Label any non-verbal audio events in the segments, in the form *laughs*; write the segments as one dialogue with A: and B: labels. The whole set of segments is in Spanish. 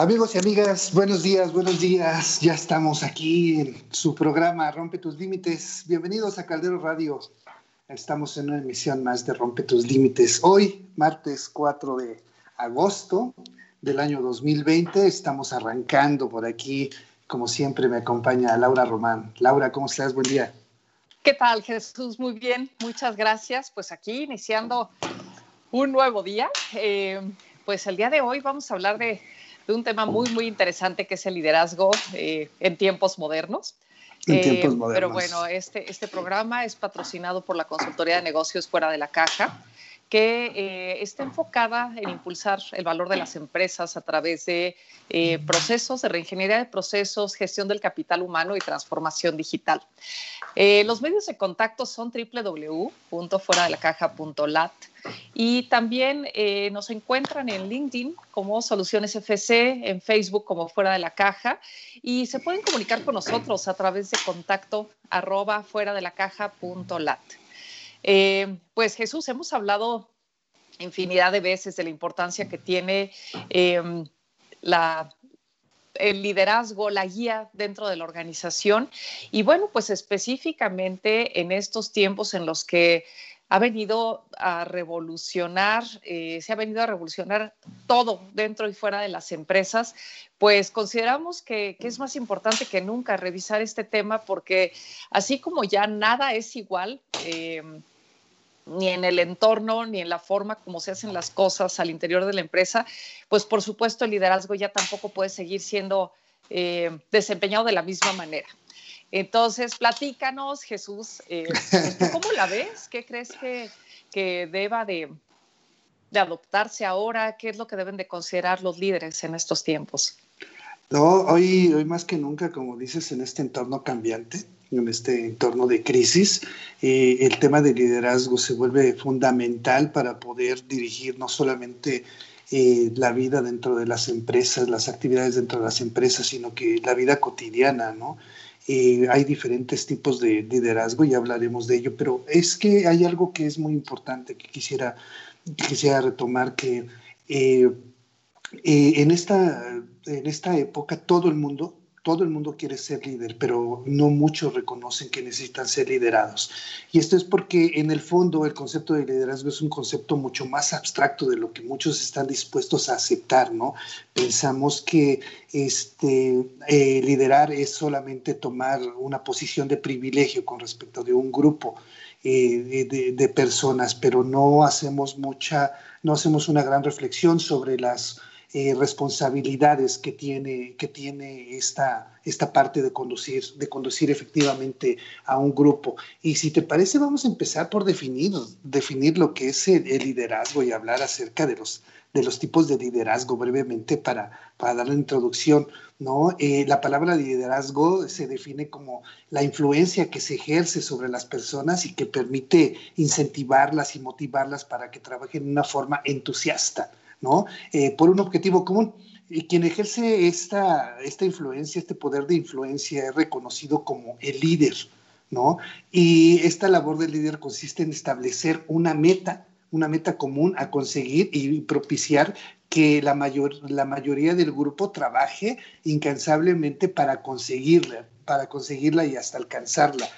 A: Amigos y amigas, buenos días, buenos días. Ya estamos aquí en su programa Rompe tus Límites. Bienvenidos a Caldero Radio. Estamos en una emisión más de Rompe tus Límites. Hoy, martes 4 de agosto del año 2020, estamos arrancando por aquí. Como siempre, me acompaña Laura Román. Laura, ¿cómo estás? Buen día.
B: ¿Qué tal, Jesús? Muy bien, muchas gracias. Pues aquí iniciando un nuevo día. Eh, pues el día de hoy vamos a hablar de de un tema muy, muy interesante que es el liderazgo eh, en tiempos modernos.
A: En tiempos modernos.
B: Eh, pero bueno, este, este programa es patrocinado por la Consultoría de Negocios Fuera de la Caja que eh, está enfocada en impulsar el valor de las empresas a través de eh, procesos de reingeniería de procesos, gestión del capital humano y transformación digital. Eh, los medios de contacto son www.fueradelacaja.lat y también nos encuentran en LinkedIn como Soluciones FC, en Facebook como Fuera de la Caja y se pueden comunicar con nosotros a través de contacto arroba fuera de la caja.lat. Eh, pues Jesús, hemos hablado infinidad de veces de la importancia que tiene em, el liderazgo, la guía dentro de la organización. Y bueno, pues específicamente en estos tiempos en los que ha venido a revolucionar, eh, se ha venido a revolucionar todo dentro y fuera de las empresas, pues consideramos que, es más importante que nunca revisar este tema porque así como ya nada es igual, em, ni en el entorno, ni en la forma como se hacen las cosas al interior de la empresa, pues por supuesto el liderazgo ya tampoco puede seguir siendo eh, desempeñado de la misma manera. Entonces, platícanos, Jesús, eh, ¿cómo la ves? ¿Qué crees que, que deba de, de, adoptarse ahora? ¿Qué es lo que deben de considerar los líderes en estos tiempos?
A: No, hoy, hoy más que nunca, como dices, en este entorno cambiante, en este entorno de crisis, eh, el tema del liderazgo se vuelve fundamental para poder dirigir no solamente eh, la vida dentro de las empresas, las actividades dentro de las empresas, sino que la vida cotidiana, ¿no? Eh, hay diferentes tipos de liderazgo y hablaremos de ello, pero es que hay algo que es muy importante que quisiera, quisiera retomar, que en, esta, en esta época todo el mundo todo el mundo quiere ser líder, pero no muchos reconocen que necesitan ser liderados. Y esto es porque en el fondo el concepto de liderazgo es un concepto mucho más abstracto de lo que muchos están dispuestos a aceptar, ¿no? Pensamos que este, eh, liderar es solamente tomar una posición de privilegio con respecto de un grupo eh, de, de personas, pero no hacemos mucha, no hacemos una gran reflexión sobre las eh, responsabilidades que tiene, que tiene esta, esta parte de conducir, de conducir efectivamente a un grupo. Y si te parece, vamos a empezar por definir, definir lo que es el, liderazgo y hablar acerca de los, de los tipos de liderazgo brevemente para, para dar la introducción. ¿no? Eh, la palabra liderazgo se define como la influencia que se ejerce sobre las personas y que permite incentivarlas y motivarlas para que trabajen de una forma entusiasta. ¿No? Eh, por un objetivo común. Y quien ejerce esta, esta influencia, este poder de influencia, es reconocido como el líder, ¿no? Y esta labor del líder consiste en establecer una meta, una meta común a conseguir y propiciar que la, mayor, la mayoría del grupo trabaje incansablemente para conseguirla, para conseguirla y hasta alcanzarla.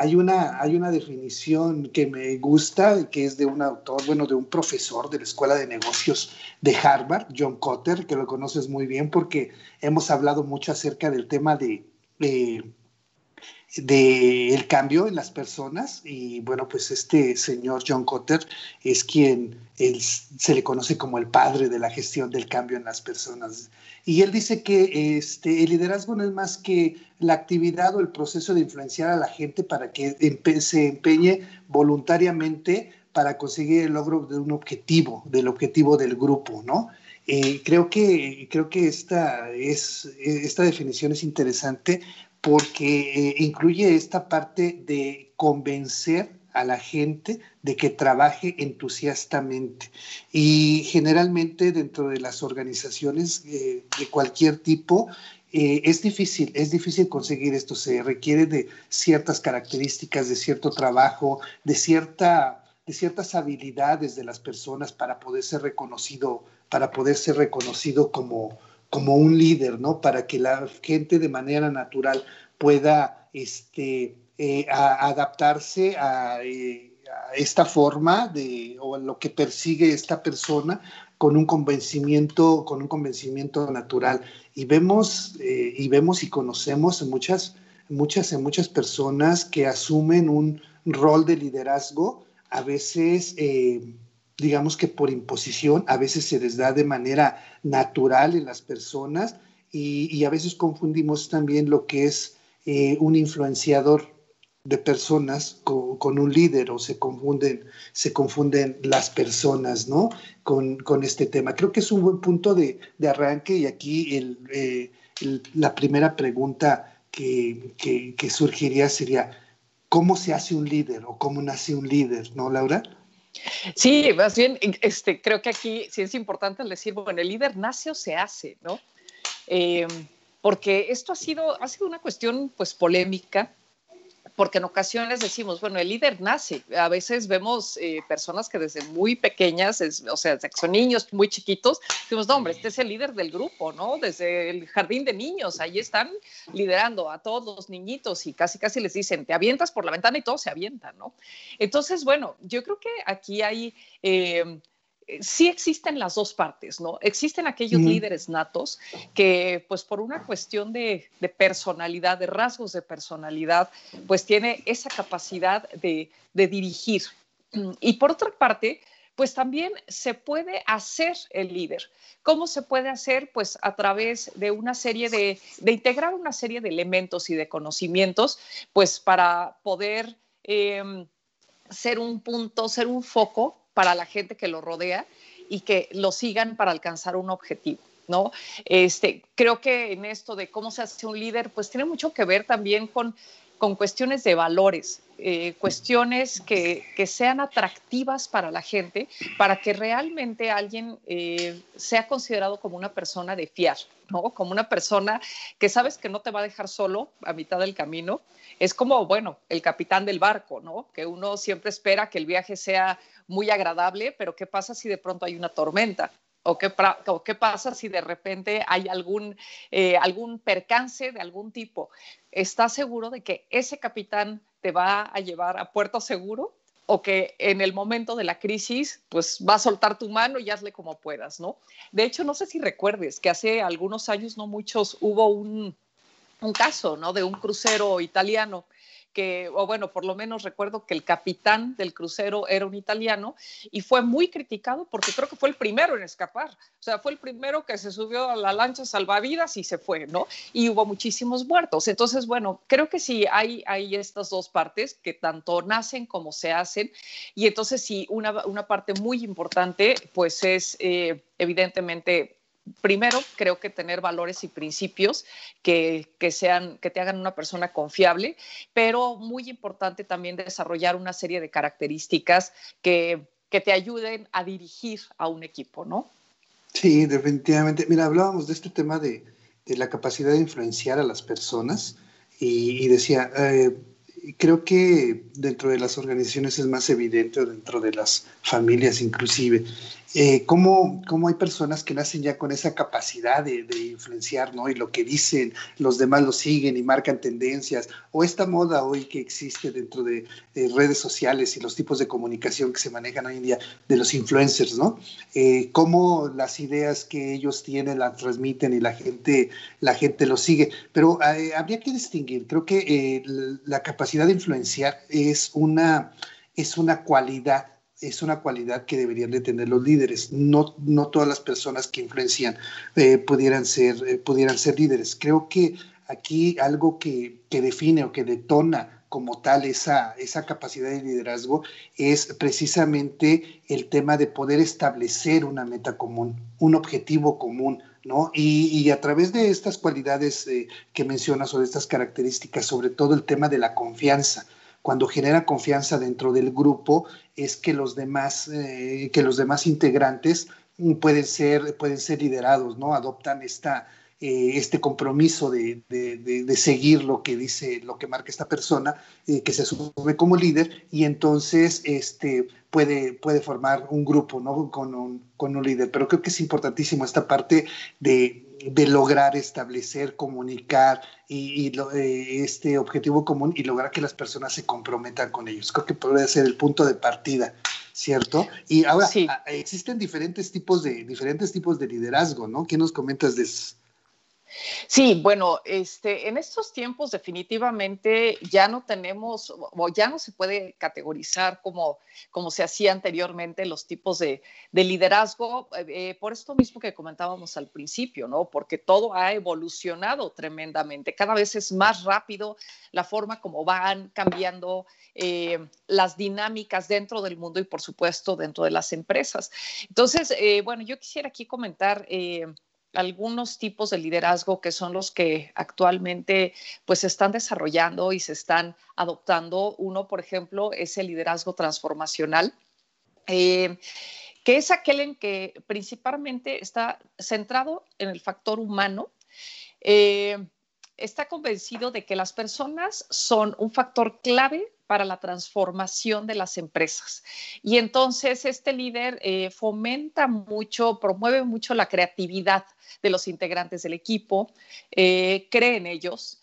A: Hay una, hay una definición que me gusta, que es de un autor, bueno, de un profesor de la Escuela de Negocios de Harvard, John Cotter, que lo conoces muy bien porque hemos hablado mucho acerca del tema de, de, el cambio en las personas y bueno, pues este señor John Cotter es quien se le conoce como el padre de la gestión del cambio en las personas. Y él dice que este, el liderazgo no es más que la actividad o el proceso de influenciar a la gente para que se empeñe voluntariamente para conseguir el logro de un objetivo, del objetivo del grupo, ¿no? Eh, creo que, creo que esta, es, esta definición es interesante porque eh, incluye esta parte de convencer a la gente de que trabaje entusiastamente. Y generalmente dentro de las organizaciones eh, de cualquier tipo, eh, es difícil, es difícil conseguir esto. Se requiere de ciertas características, de cierto trabajo, de, cierta, de ciertas habilidades de las personas para poder ser reconocido, para poder ser reconocido como, como un líder, ¿no? Para que la gente de manera natural pueda este, eh, adaptarse a, eh, a, esta forma de, o a lo que persigue esta persona con un convencimiento, con un convencimiento natural. Y vemos, eh, y vemos y conocemos muchas, muchas, muchas personas que asumen un rol de liderazgo, a veces digamos que por imposición, a veces se les da de manera natural en las personas y, a veces confundimos también lo que es eh, un influenciador de personas con, un líder o se confunden, se confunden las personas, ¿no? Con, este tema. Creo que es un buen punto de, arranque y aquí eh, la primera pregunta que, que surgiría sería, ¿cómo se hace un líder o cómo nace un líder, ¿no, Laura?
B: Sí, más bien, este, creo que aquí sí es importante decir, bueno, el líder nace o se hace, ¿no? Eh, porque esto ha sido, ha sido una cuestión pues polémica porque en ocasiones decimos, bueno, el líder nace. A veces vemos eh, personas que desde muy pequeñas, o sea, son niños muy chiquitos, decimos, no, hombre, este es el líder del grupo, ¿no? Desde el jardín de niños, ahí están liderando a todos los niñitos y casi, casi les dicen, te avientas por la ventana y todos se avientan, ¿no? Entonces, bueno, yo creo que aquí hay... Eh, sí existen las dos partes, ¿no? Existen aquellos líderes natos que, pues por una cuestión de, personalidad, de rasgos de personalidad, pues tiene esa capacidad de, dirigir. Y por otra parte, pues también se puede hacer el líder. ¿Cómo se puede hacer? Pues a través de una serie de, de integrar una serie de elementos y de conocimientos, pues para poder em, ser un punto, ser un foco para la gente que lo rodea y que lo sigan para alcanzar un objetivo. ¿no? Este, creo que en esto de cómo se hace un líder, pues tiene mucho que ver también con, con cuestiones de valores, eh, cuestiones que, que, sean atractivas para la gente, para que realmente alguien eh, sea considerado como una persona de fiar, ¿no? Como una persona que sabes que no te va a dejar solo a mitad del camino. Es como, bueno, el capitán del barco, ¿no? Que uno siempre espera que el viaje sea muy agradable, pero ¿qué pasa si de pronto hay una tormenta? ¿O qué, pasa si de repente hay algún, eh, algún percance de algún tipo? ¿Estás seguro de que ese capitán te va a llevar a puerto seguro? O que en el momento de la crisis, pues va a soltar tu mano y hazle como puedas, ¿no? De hecho, no sé si recuerdes que hace algunos años, no muchos, hubo un, un caso, ¿no? De un crucero italiano que, o bueno, por lo menos recuerdo que el capitán del crucero era un italiano y fue muy criticado porque creo que fue el primero en escapar. O sea, fue el primero que se subió a la lancha salvavidas y se fue, ¿no? Y hubo muchísimos muertos. Entonces, bueno, creo que sí hay, hay estas dos partes que tanto nacen como se hacen. Y entonces sí, una, una parte muy importante, pues es eh, evidentemente primero, creo que tener valores y principios que, sean, que te hagan una persona confiable, pero muy importante también desarrollar una serie de características que, te ayuden a dirigir a un equipo, ¿no?
A: Sí, definitivamente. Mira, hablábamos de este tema de, la capacidad de influenciar a las personas y, decía, eh, creo que dentro de las organizaciones es más evidente, dentro de las familias inclusive, eh, cómo, hay personas que nacen ya con esa capacidad de, influenciar, ¿no? Y lo que dicen, los demás lo siguen y marcan tendencias, o esta moda hoy que existe dentro de, redes sociales y los tipos de comunicación que se manejan hoy en día de los influencers, ¿no? Eh, cómo las ideas que ellos tienen las transmiten y la gente, la gente lo sigue. Pero eh, habría que distinguir, creo que eh, la capacidad de influenciar es una, es una cualidad es una cualidad que deberían de tener los líderes. No, no todas las personas que influencian eh, pudieran, ser, eh, pudieran ser líderes. Creo que aquí algo que, que, define o que detona como tal esa, esa capacidad de liderazgo es precisamente el tema de poder establecer una meta común, un objetivo común, ¿no? Y, a través de estas cualidades eh, que mencionas o de estas características, sobre todo el tema de la confianza, cuando genera confianza dentro del grupo es que los demás, eh, que los demás integrantes pueden ser, pueden ser liderados, ¿no? Adoptan esta, eh, este compromiso de, de, seguir lo que dice, lo que marca esta persona, eh, que se asume como líder, y entonces este, puede, puede formar un grupo ¿no? con, un, con un líder. Pero creo que es importantísimo esta parte de, de lograr establecer, comunicar y, eh, este objetivo común y lograr que las personas se comprometan con ellos. Creo que podría ser el punto de partida, ¿cierto? Y ahora existen diferentes tipos de diferentes tipos de liderazgo, ¿no? ¿Qué nos comentas de eso?
B: Sí, bueno, este, en estos tiempos definitivamente ya no tenemos o ya no se puede categorizar como, como se hacía anteriormente los tipos de, liderazgo, eh, por esto mismo que comentábamos al principio, ¿no? Porque todo ha evolucionado tremendamente, cada vez es más rápido la forma como van cambiando eh, las dinámicas dentro del mundo y por supuesto dentro de las empresas. Entonces, eh, bueno, yo quisiera aquí comentar algunos tipos de liderazgo que son los que actualmente pues se están desarrollando y se están adoptando. Uno, por ejemplo, es el liderazgo transformacional. Eh, que es aquel en que principalmente está centrado en el factor humano, eh, está convencido de que las personas son un factor clave para la transformación de las empresas. Y entonces este líder eh, fomenta mucho, promueve mucho la creatividad de los integrantes del equipo, eh, cree en ellos,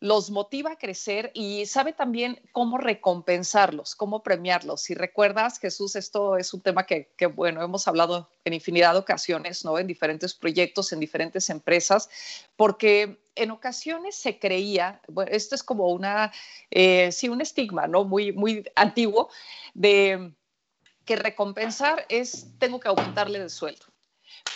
B: los motiva a crecer y sabe también cómo recompensarlos, cómo premiarlos. Si recuerdas, Jesús, esto es un tema que, bueno, hemos hablado en infinidad de ocasiones, ¿no? En diferentes proyectos, en diferentes empresas, porque en ocasiones se creía, bueno, esto es como una, eh, sí, un estigma, ¿no? Muy, muy antiguo, de que recompensar es, tengo que aumentarle de sueldo.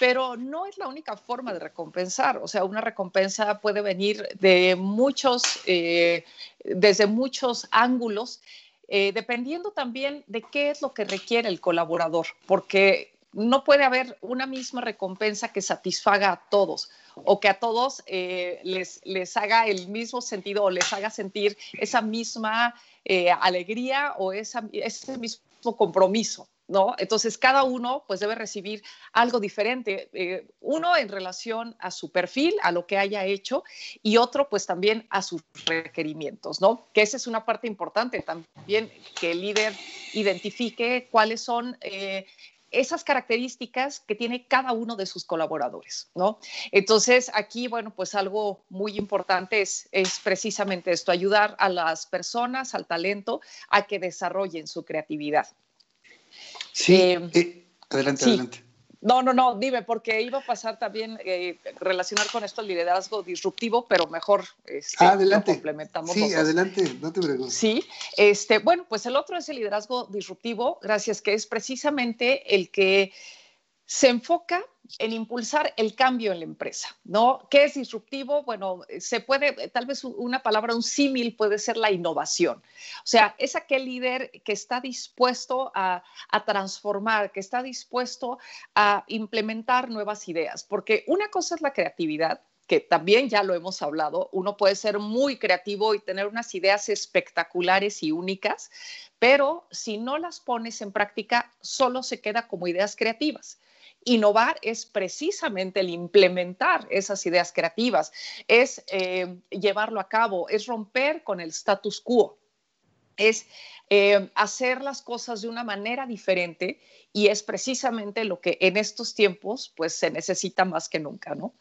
B: Pero no es la única forma de recompensar, o sea, una recompensa puede venir de muchos, eh, desde muchos ángulos, eh, dependiendo también de qué es lo que requiere el colaborador, porque no puede haber una misma recompensa que satisfaga a todos o que a todos eh, les, les haga el mismo sentido o les haga sentir esa misma alegría o ese mismo compromiso. ¿No? Entonces, cada uno pues debe recibir algo diferente, eh, uno en relación a su perfil, a lo que haya hecho, y otro pues también a sus requerimientos, ¿no? Que esa es una parte importante también, que el líder identifique cuáles son esas características que tiene cada uno de sus colaboradores, ¿no? Entonces, aquí, bueno, pues algo muy importante es, es precisamente esto, ayudar a las personas, al talento, a que desarrollen su creatividad.
A: Sí, eh, eh, adelante, adelante.
B: No, no, no, dime, porque iba a pasar también eh, relacionar con esto el liderazgo disruptivo, pero mejor este,
A: adelante. complementamos. Sí, adelante, no te preocupes.
B: Sí, este, bueno, pues el otro es el liderazgo disruptivo, gracias, que es precisamente el que se enfoca en impulsar el cambio en la empresa, ¿no? ¿Qué es disruptivo? Bueno, se puede, tal vez una palabra, un símil puede ser la innovación. O sea, es aquel líder que está dispuesto a, a, transformar, que está dispuesto a implementar nuevas ideas, porque una cosa es la creatividad, que también ya lo hemos hablado, uno puede ser muy creativo y tener unas ideas espectaculares y únicas, pero si no las pones en práctica, solo se queda como ideas creativas. Innovar es precisamente el implementar esas ideas creativas, es eh, llevarlo a cabo, es romper con el status quo, es eh, hacer las cosas de una manera diferente y es precisamente lo que en estos tiempos pues se necesita más que nunca, ¿no?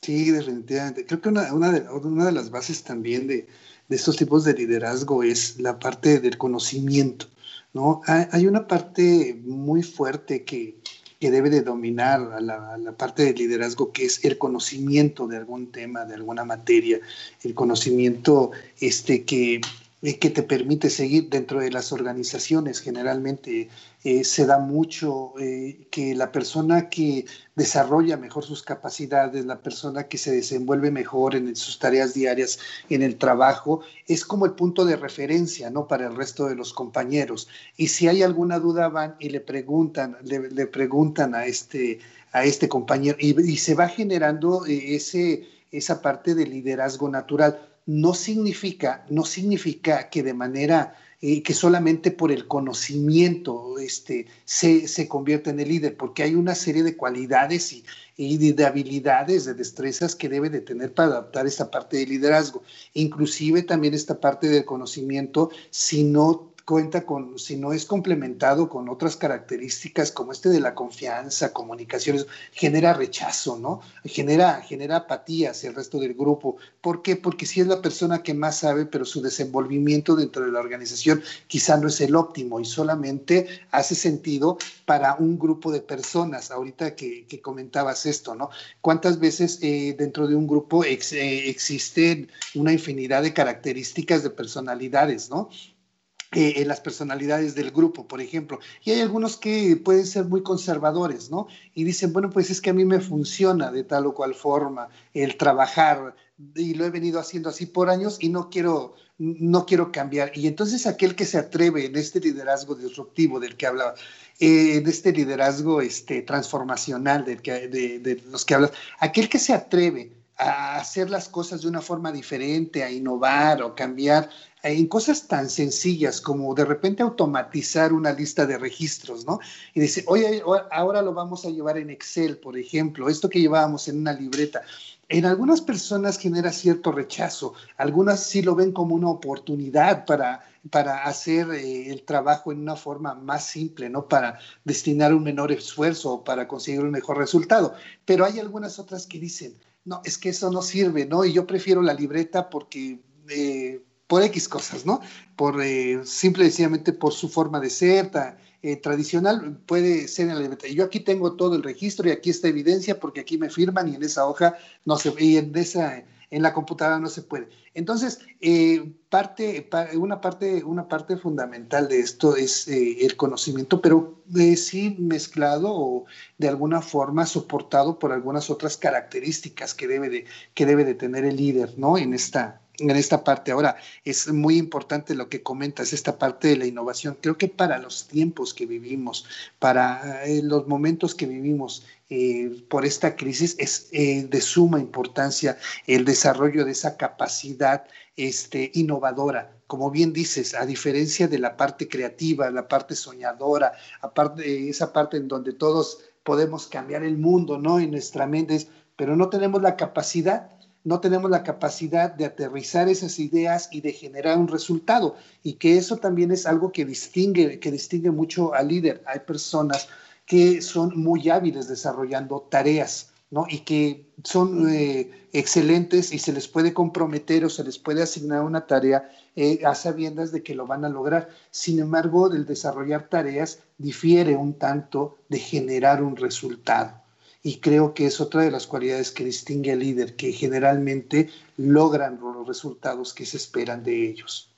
A: Sí, definitivamente. Creo que una, de, las bases también de, estos tipos de liderazgo es la parte del conocimiento, ¿no? hay una parte muy fuerte que, que debe de dominar a la, parte del liderazgo, que es el conocimiento de algún tema, de alguna materia, el conocimiento este, que, eh, que te permite seguir dentro de las organizaciones. Generalmente eh, se da mucho eh, que la persona que desarrolla mejor sus capacidades, la persona que se desenvuelve mejor en sus tareas diarias, en el trabajo, es como el punto de referencia, ¿no? Para el resto de los compañeros. Y si hay alguna duda, van y le preguntan, le, preguntan a este, a este compañero y, y se va generando ese, esa parte de liderazgo natural no significa, no significa que de manera eh, que solamente por el conocimiento este, se, se convierta en el líder, porque hay una serie de cualidades y, de habilidades, de destrezas que debe de tener para adaptar esta parte de liderazgo. Inclusive también esta parte del conocimiento, si no cuenta con, si no es complementado con otras características como este de la confianza, comunicaciones, genera rechazo, ¿no? Genera, genera apatía hacia el resto del grupo. ¿Por qué? Porque si es la persona que más sabe, pero su desenvolvimiento dentro de la organización quizá no es el óptimo y solamente hace sentido para un grupo de personas. Ahorita que, comentabas esto, ¿no? ¿Cuántas veces eh, dentro de un grupo eh, existen una infinidad de características de personalidades, ¿no? Eh, las personalidades del grupo, por ejemplo. Y hay algunos que pueden ser muy conservadores, ¿no? Y dicen, bueno, pues es que a mí me funciona de tal o cual forma el trabajar y lo he venido haciendo así por años y no quiero, no quiero cambiar. Y entonces aquel que se atreve en este liderazgo disruptivo del que hablaba, eh, en este liderazgo este, transformacional del que, de, de los que hablas, aquel que se atreve a hacer las cosas de una forma diferente, a innovar o cambiar en cosas tan sencillas como de repente automatizar una lista de registros, ¿no? Y dice, oye, ahora lo vamos a llevar en Excel, por ejemplo, esto que llevábamos en una libreta. En algunas personas genera cierto rechazo, algunas sí lo ven como una oportunidad para, para hacer eh, el trabajo en una forma más simple, ¿no? Para destinar un menor esfuerzo o para conseguir un mejor resultado. Pero hay algunas otras que dicen, no, es que eso no sirve, ¿no? Y yo prefiero la libreta porque... Eh, por X cosas, ¿no? Por eh, simple y sencillamente por su forma de ser eh, tradicional, puede ser en la. Yo aquí tengo todo el registro y aquí está evidencia porque aquí me firman y en esa hoja no se y en esa en la computadora no se puede. Entonces, eh, parte, una, parte, una parte fundamental de esto es el conocimiento, pero sí mezclado o de alguna forma soportado por algunas otras características que debe de, que debe de tener el líder, ¿no? En esta, en esta parte. Ahora, es muy importante lo que comentas, esta parte de la innovación. Creo que para los tiempos que vivimos, para eh, los momentos que vivimos eh, por esta crisis, es eh, de suma importancia el desarrollo de esa capacidad este, innovadora. Como bien dices, a diferencia de la parte creativa, la parte soñadora, aparte esa parte en donde todos podemos cambiar el mundo, ¿no? En nuestra mente, pero no tenemos la capacidad no tenemos la capacidad de aterrizar esas ideas y de generar un resultado. Y que eso también es algo que distingue, que distingue mucho al líder. Hay personas que son muy hábiles desarrollando tareas, ¿no? Y que son eh, excelentes y se les puede comprometer o se les puede asignar una tarea eh, a sabiendas de que lo van a lograr. Sin embargo, el desarrollar tareas difiere un tanto de generar un resultado y creo que es otra de las cualidades que distingue al líder, que generalmente logran los resultados que se esperan de ellos.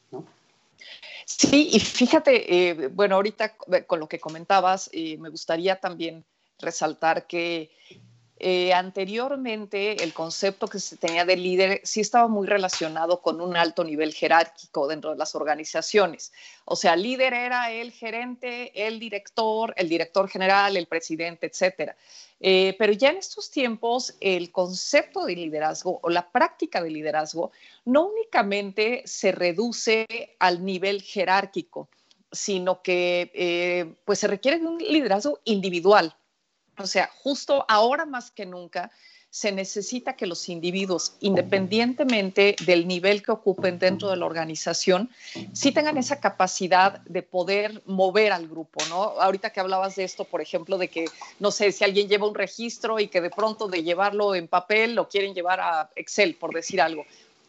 B: Sí, y fíjate, eh, bueno, ahorita con lo que comentabas, eh, me gustaría también resaltar que eh, anteriormente el concepto que se tenía de líder sí estaba muy relacionado con un alto nivel jerárquico dentro de las organizaciones. O sea, líder era el gerente, el director, el director general, el presidente, etcétera. Eh, pero ya en estos tiempos el concepto de liderazgo o la práctica de liderazgo no únicamente se reduce al nivel jerárquico, sino que eh, pues se requiere de un liderazgo individual o sea, justo ahora más que nunca se necesita que los individuos, independientemente del nivel que ocupen dentro de la organización, sí tengan esa capacidad de poder mover al grupo, ¿no? Ahorita que hablabas de esto, por ejemplo, de que, no sé, si alguien lleva un registro y que de pronto de llevarlo en papel lo quieren llevar a Excel, por decir algo.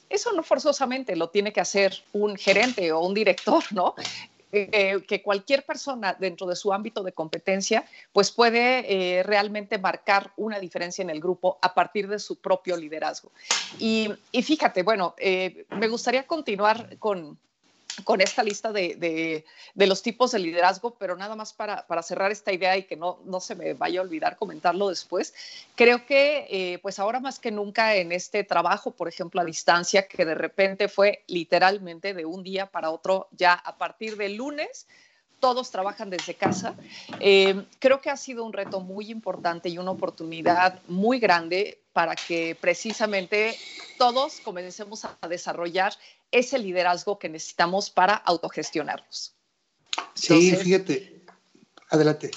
B: Eso no forzosamente lo tiene que hacer un gerente o un director, ¿no? Eh, que cualquier persona dentro de su ámbito de competencia pues puede eh, realmente marcar una diferencia en el grupo a partir de su propio liderazgo. Y, fíjate, bueno, eh, me gustaría continuar con, con esta lista de, los tipos de liderazgo, pero nada más para, cerrar esta idea y que no, no, se me vaya a olvidar comentarlo después, creo que eh, pues ahora más que nunca en este trabajo, por ejemplo, a distancia, que de repente fue literalmente de un día para otro, ya a partir del lunes, todos trabajan desde casa. Eh, creo que ha sido un reto muy importante y una oportunidad muy grande para que precisamente todos comencemos a desarrollar ese liderazgo que necesitamos para autogestionarnos.
A: Sí, fíjate, adelante.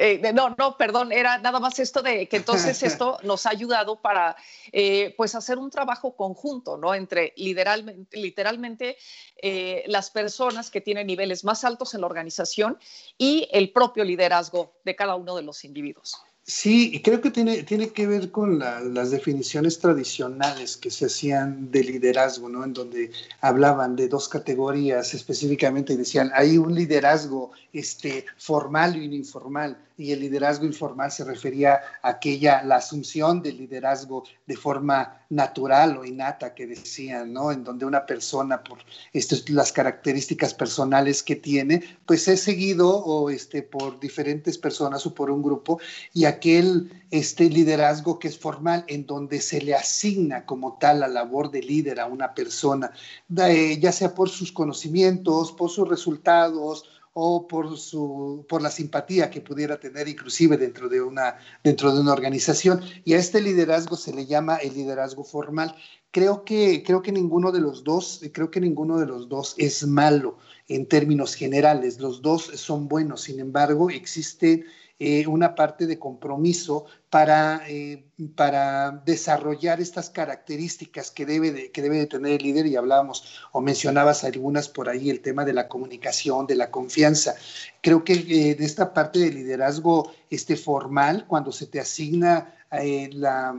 B: Eh, no, no, perdón, era nada más esto de que entonces *laughs* esto nos ha ayudado para eh, pues hacer un trabajo conjunto, ¿no? Entre literalmente, literalmente eh, las personas que tienen niveles más altos en la organización y el propio liderazgo de cada uno de los individuos.
A: Sí, y creo que tiene, tiene que ver con las definiciones tradicionales que se hacían de liderazgo, ¿no? En donde hablaban de dos categorías específicamente y decían, hay un liderazgo este, formal y informal y el liderazgo informal se refería a aquella, la asunción del liderazgo de forma natural o innata que decían, ¿no? En donde una persona, por estas, las características personales que tiene, pues es seguido o este, por diferentes personas o por un grupo y aquel este liderazgo que es formal, en donde se le asigna como tal la labor de líder a una persona, ya sea por sus conocimientos, por sus resultados, o por, su, por la simpatía que pudiera tener inclusive dentro de, una, dentro de una organización. Y a este liderazgo se le llama el liderazgo formal. Creo que, creo que ninguno de los dos, creo que ninguno de los dos es malo en términos generales. Los dos son buenos. Sin embargo, existe eh, una parte de compromiso para, eh, para desarrollar estas características que debe, de, que debe de tener el líder y hablábamos o mencionabas algunas por ahí, el tema de la comunicación, de la confianza. Creo que eh, de esta parte de liderazgo este, formal, cuando se te asigna eh, la,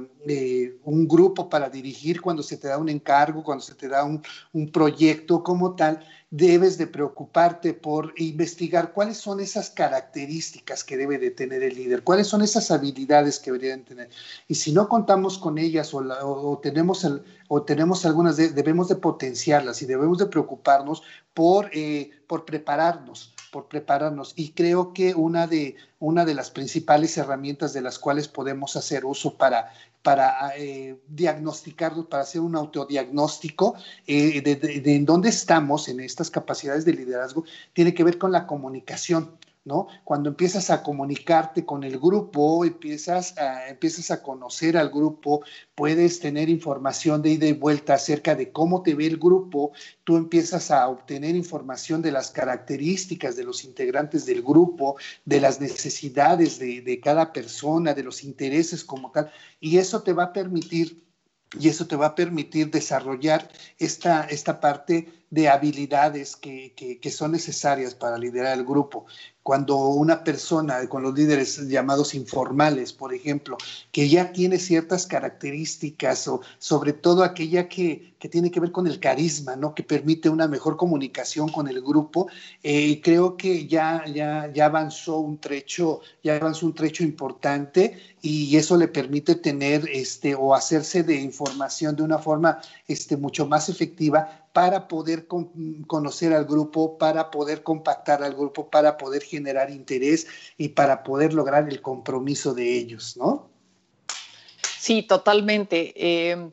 A: un grupo para dirigir, cuando se te da un encargo, cuando se te da un, un proyecto como tal, debes de preocuparte por investigar cuáles son esas características que debe de tener el líder, cuáles son esas habilidades que deberían tener. Y si no contamos con ellas o, tenemos, o tenemos algunas, debemos de potenciarlas y debemos de preocuparnos por, eh, por prepararnos por prepararnos. Y creo que una de, una de las principales herramientas de las cuales podemos hacer uso para para eh, diagnosticarnos, para hacer un autodiagnóstico eh, de, de, en dónde estamos en estas capacidades de liderazgo, tiene que ver con la comunicación. Cuando empiezas a comunicarte con el grupo, empiezas a, empiezas a conocer al grupo, puedes tener información de ida y vuelta acerca de cómo te ve el grupo, tú empiezas a obtener información de las características de los integrantes del grupo, de las necesidades de, cada persona, de los intereses como tal, y eso te va a permitir y eso te va a permitir desarrollar esta, esta parte de habilidades que, que, son necesarias para liderar el grupo cuando una persona con los líderes llamados informales, por ejemplo, que ya tiene ciertas características o sobre todo aquella que, que tiene que ver con el carisma, ¿no? Que permite una mejor comunicación con el grupo, eh, creo que ya, ya, ya avanzó un trecho, ya avanzó un trecho importante y eso le permite tener este o hacerse de información de una forma este, mucho más efectiva para poder conocer al grupo, para poder compactar al grupo, para poder generar interés y para poder lograr el compromiso de ellos, ¿no?
B: Sí, totalmente. Eh,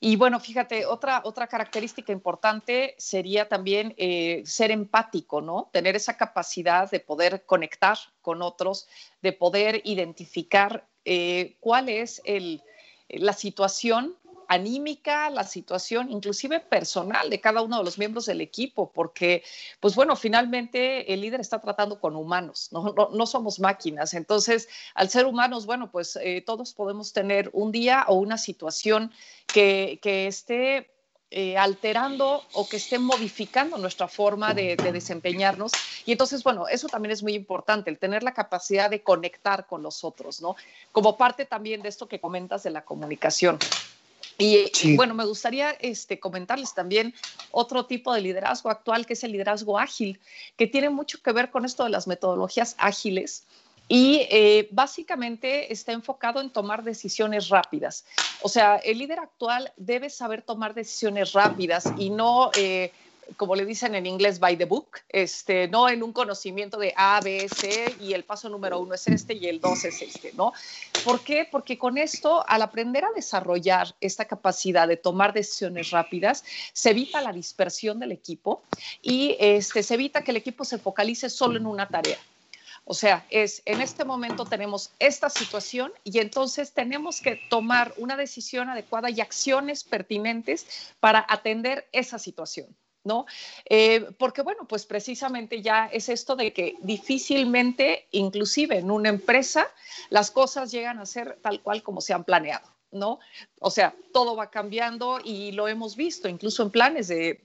B: y bueno, fíjate, otra, otra característica importante sería también eh, ser empático, ¿no? Tener esa capacidad de poder conectar con otros, de poder identificar eh, cuál es el, la situación anímica, la situación inclusive personal de cada uno de los miembros del equipo, porque, pues bueno, finalmente el líder está tratando con humanos, no, no, somos máquinas. Entonces, al ser humanos, bueno, pues eh, todos podemos tener un día o una situación que, que esté eh, alterando o que esté modificando nuestra forma de, desempeñarnos. Y entonces, bueno, eso también es muy importante, el tener la capacidad de conectar con los otros, ¿no? Como parte también de esto que comentas de la comunicación. Y bueno, me gustaría este, comentarles también otro tipo de liderazgo actual, que es el liderazgo ágil, que tiene mucho que ver con esto de las metodologías ágiles y eh, básicamente está enfocado en tomar decisiones rápidas. O sea, el líder actual debe saber tomar decisiones rápidas y no... Eh, como le dicen en inglés, by the book, este, no en un conocimiento de A, B, C y el paso número uno es este y el dos es este, ¿no? ¿Por qué? Porque con esto, al aprender a desarrollar esta capacidad de tomar decisiones rápidas, se evita la dispersión del equipo y este, se evita que el equipo se focalice solo en una tarea. O sea, es en este momento tenemos esta situación y entonces tenemos que tomar una decisión adecuada y acciones pertinentes para atender esa situación. ¿No? Eh, porque bueno, pues precisamente ya es esto de que difícilmente, inclusive en una empresa, las cosas llegan a ser tal cual como se han planeado, ¿no? O sea, todo va cambiando y lo hemos visto, incluso en planes de,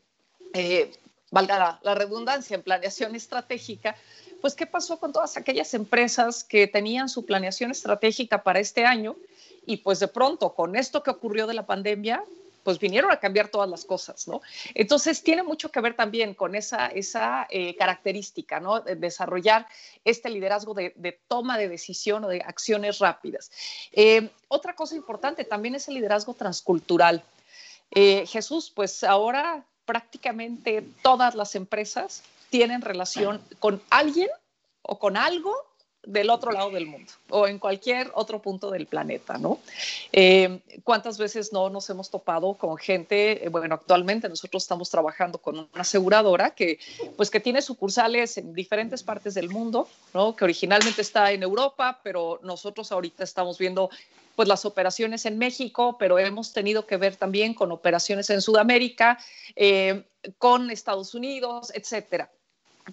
B: eh, valga la redundancia, en planeación estratégica, pues qué pasó con todas aquellas empresas que tenían su planeación estratégica para este año y pues de pronto con esto que ocurrió de la pandemia, pues vinieron a cambiar todas las cosas, ¿no? Entonces tiene mucho que ver también con esa, esa eh, característica, ¿no? De desarrollar este liderazgo de, toma de decisión o de acciones rápidas. Eh, otra cosa importante también es el liderazgo transcultural. Eh, Jesús, pues ahora prácticamente todas las empresas tienen relación con alguien o con algo del otro lado del mundo o en cualquier otro punto del planeta, ¿no? Eh, ¿Cuántas veces no nos hemos topado con gente? Eh, bueno, actualmente nosotros estamos trabajando con una aseguradora que, pues, que tiene sucursales en diferentes partes del mundo, ¿no? Que originalmente está en Europa, pero nosotros ahorita estamos viendo pues las operaciones en México, pero hemos tenido que ver también con operaciones en Sudamérica, eh, con Estados Unidos, etcétera.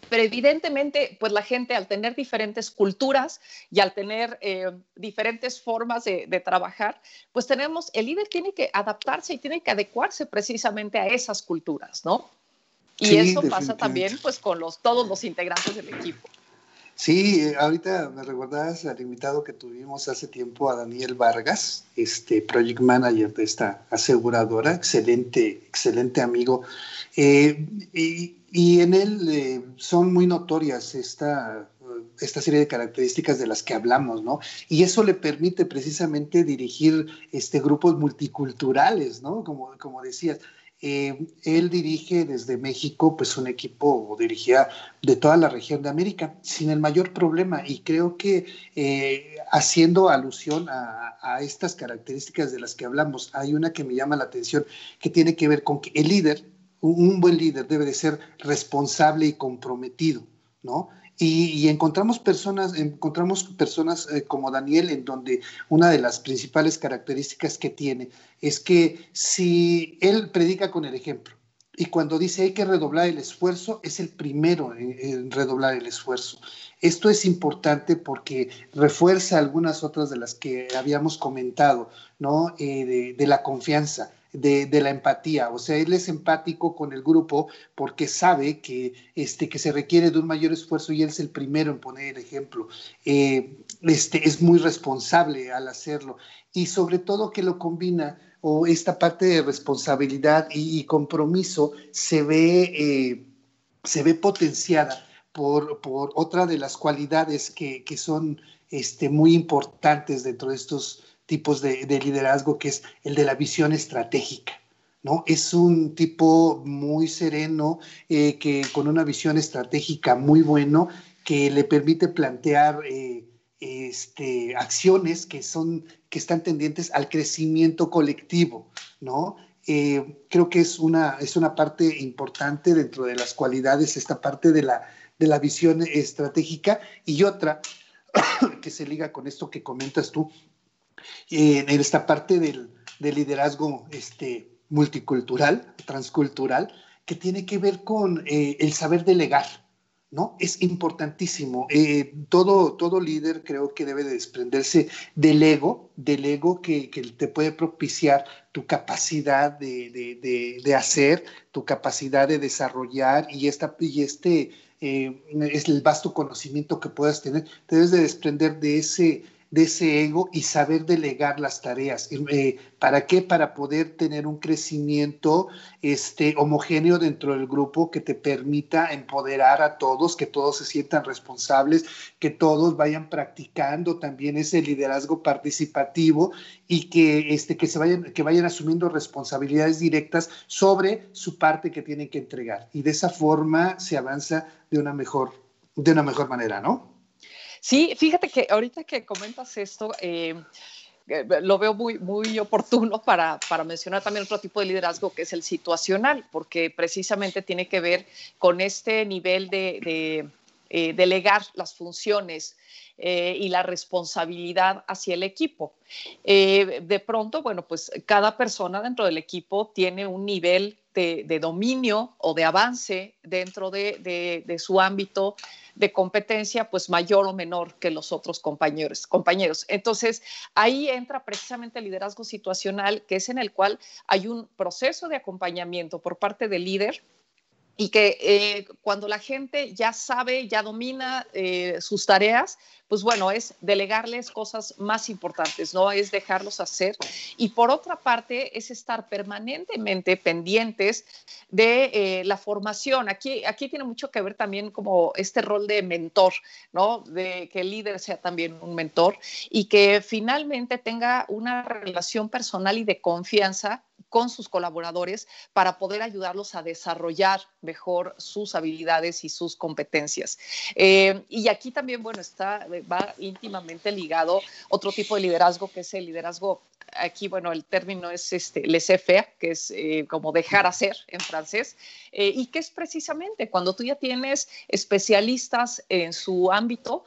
B: Pero evidentemente, pues la gente al tener diferentes culturas y al tener eh, diferentes formas de, trabajar, pues tenemos, el líder tiene que adaptarse y tiene que adecuarse precisamente a esas culturas, ¿no? Y eso pasa también pues con los, todos los integrantes del equipo.
A: Sí, eh, ahorita me recordas al invitado que tuvimos hace tiempo a Daniel Vargas, este project manager de esta aseguradora, excelente, excelente amigo. Eh, y, y en él eh, son muy notorias esta, esta serie de características de las que hablamos, ¿no? Y eso le permite precisamente dirigir este, grupos multiculturales, ¿no? Como, como decías. Eh, él dirige desde México, pues un equipo, o dirigía de toda la región de América, sin el mayor problema. Y creo que eh, haciendo alusión a, a, estas características de las que hablamos, hay una que me llama la atención, que tiene que ver con que el líder, un buen líder debe de ser responsable y comprometido, ¿no? Y, encontramos personas, encontramos personas eh, como Daniel, en donde una de las principales características que tiene es que si él predica con el ejemplo y cuando dice hay que redoblar el esfuerzo, es el primero en, redoblar el esfuerzo. Esto es importante porque refuerza algunas otras de las que habíamos comentado, ¿no? Eh, de la confianza de, la empatía. O sea, él es empático con el grupo porque sabe que, este, que se requiere de un mayor esfuerzo y él es el primero en poner el ejemplo. Eh, este, es muy responsable al hacerlo y sobre todo que lo combina o esta parte de responsabilidad y, compromiso se ve, eh, se ve potenciada por, por, otra de las cualidades que, que son este, muy importantes dentro de estos tipos de, liderazgo, que es el de la visión estratégica. ¿no? Es un tipo muy sereno, eh, que con una visión estratégica muy bueno, que le permite plantear eh, este, acciones que, son, que están tendientes al crecimiento colectivo. ¿no? Eh, creo que es una, es una parte importante dentro de las cualidades, esta parte de la, de la visión estratégica y otra *coughs* que se liga con esto que comentas tú, en esta parte del, liderazgo este, multicultural, transcultural, que tiene que ver con eh, el saber delegar, ¿no? Es importantísimo. Eh, todo, todo líder creo que debe de desprenderse del ego, del ego que, te puede propiciar tu capacidad de, hacer, tu capacidad de desarrollar y, esta, y este eh, es el vasto conocimiento que puedas tener. Te debes de desprender de ese de ese ego y saber delegar las tareas. Eh, ¿Para qué? Para poder tener un crecimiento este, homogéneo dentro del grupo que te permita empoderar a todos, que todos se sientan responsables, que todos vayan practicando también ese liderazgo participativo y que, este, que, se vayan, que vayan asumiendo responsabilidades directas sobre su parte que tienen que entregar. Y de esa forma se avanza de una mejor, de una mejor manera, ¿no?
B: Sí, fíjate que ahorita que comentas esto, eh, eh, lo veo muy, muy oportuno para, para, mencionar también otro tipo de liderazgo que es el situacional, porque precisamente tiene que ver con este nivel de, eh, delegar las funciones eh, y la responsabilidad hacia el equipo. Eh, de pronto, bueno, pues cada persona dentro del equipo tiene un nivel de, dominio o de avance dentro de, su ámbito de competencia, pues mayor o menor que los otros compañeros. compañeros. Entonces, ahí entra precisamente el liderazgo situacional, que es en el cual hay un proceso de acompañamiento por parte del líder y que eh, cuando la gente ya sabe, ya domina eh, sus tareas, pues bueno, es delegarles cosas más importantes, ¿no? Es dejarlos hacer. Y por otra parte, es estar permanentemente pendientes de eh, la formación. Aquí, aquí tiene mucho que ver también como este rol de mentor, ¿no? De que el líder sea también un mentor y que finalmente tenga una relación personal y de confianza con sus colaboradores para poder ayudarlos a desarrollar mejor sus habilidades y sus competencias. Eh, y aquí también, bueno, está, va íntimamente ligado otro tipo de liderazgo que es el liderazgo aquí, bueno, el término es este, laissez-faire, que es eh, como dejar hacer en francés, eh, y que es precisamente cuando tú ya tienes especialistas en su ámbito,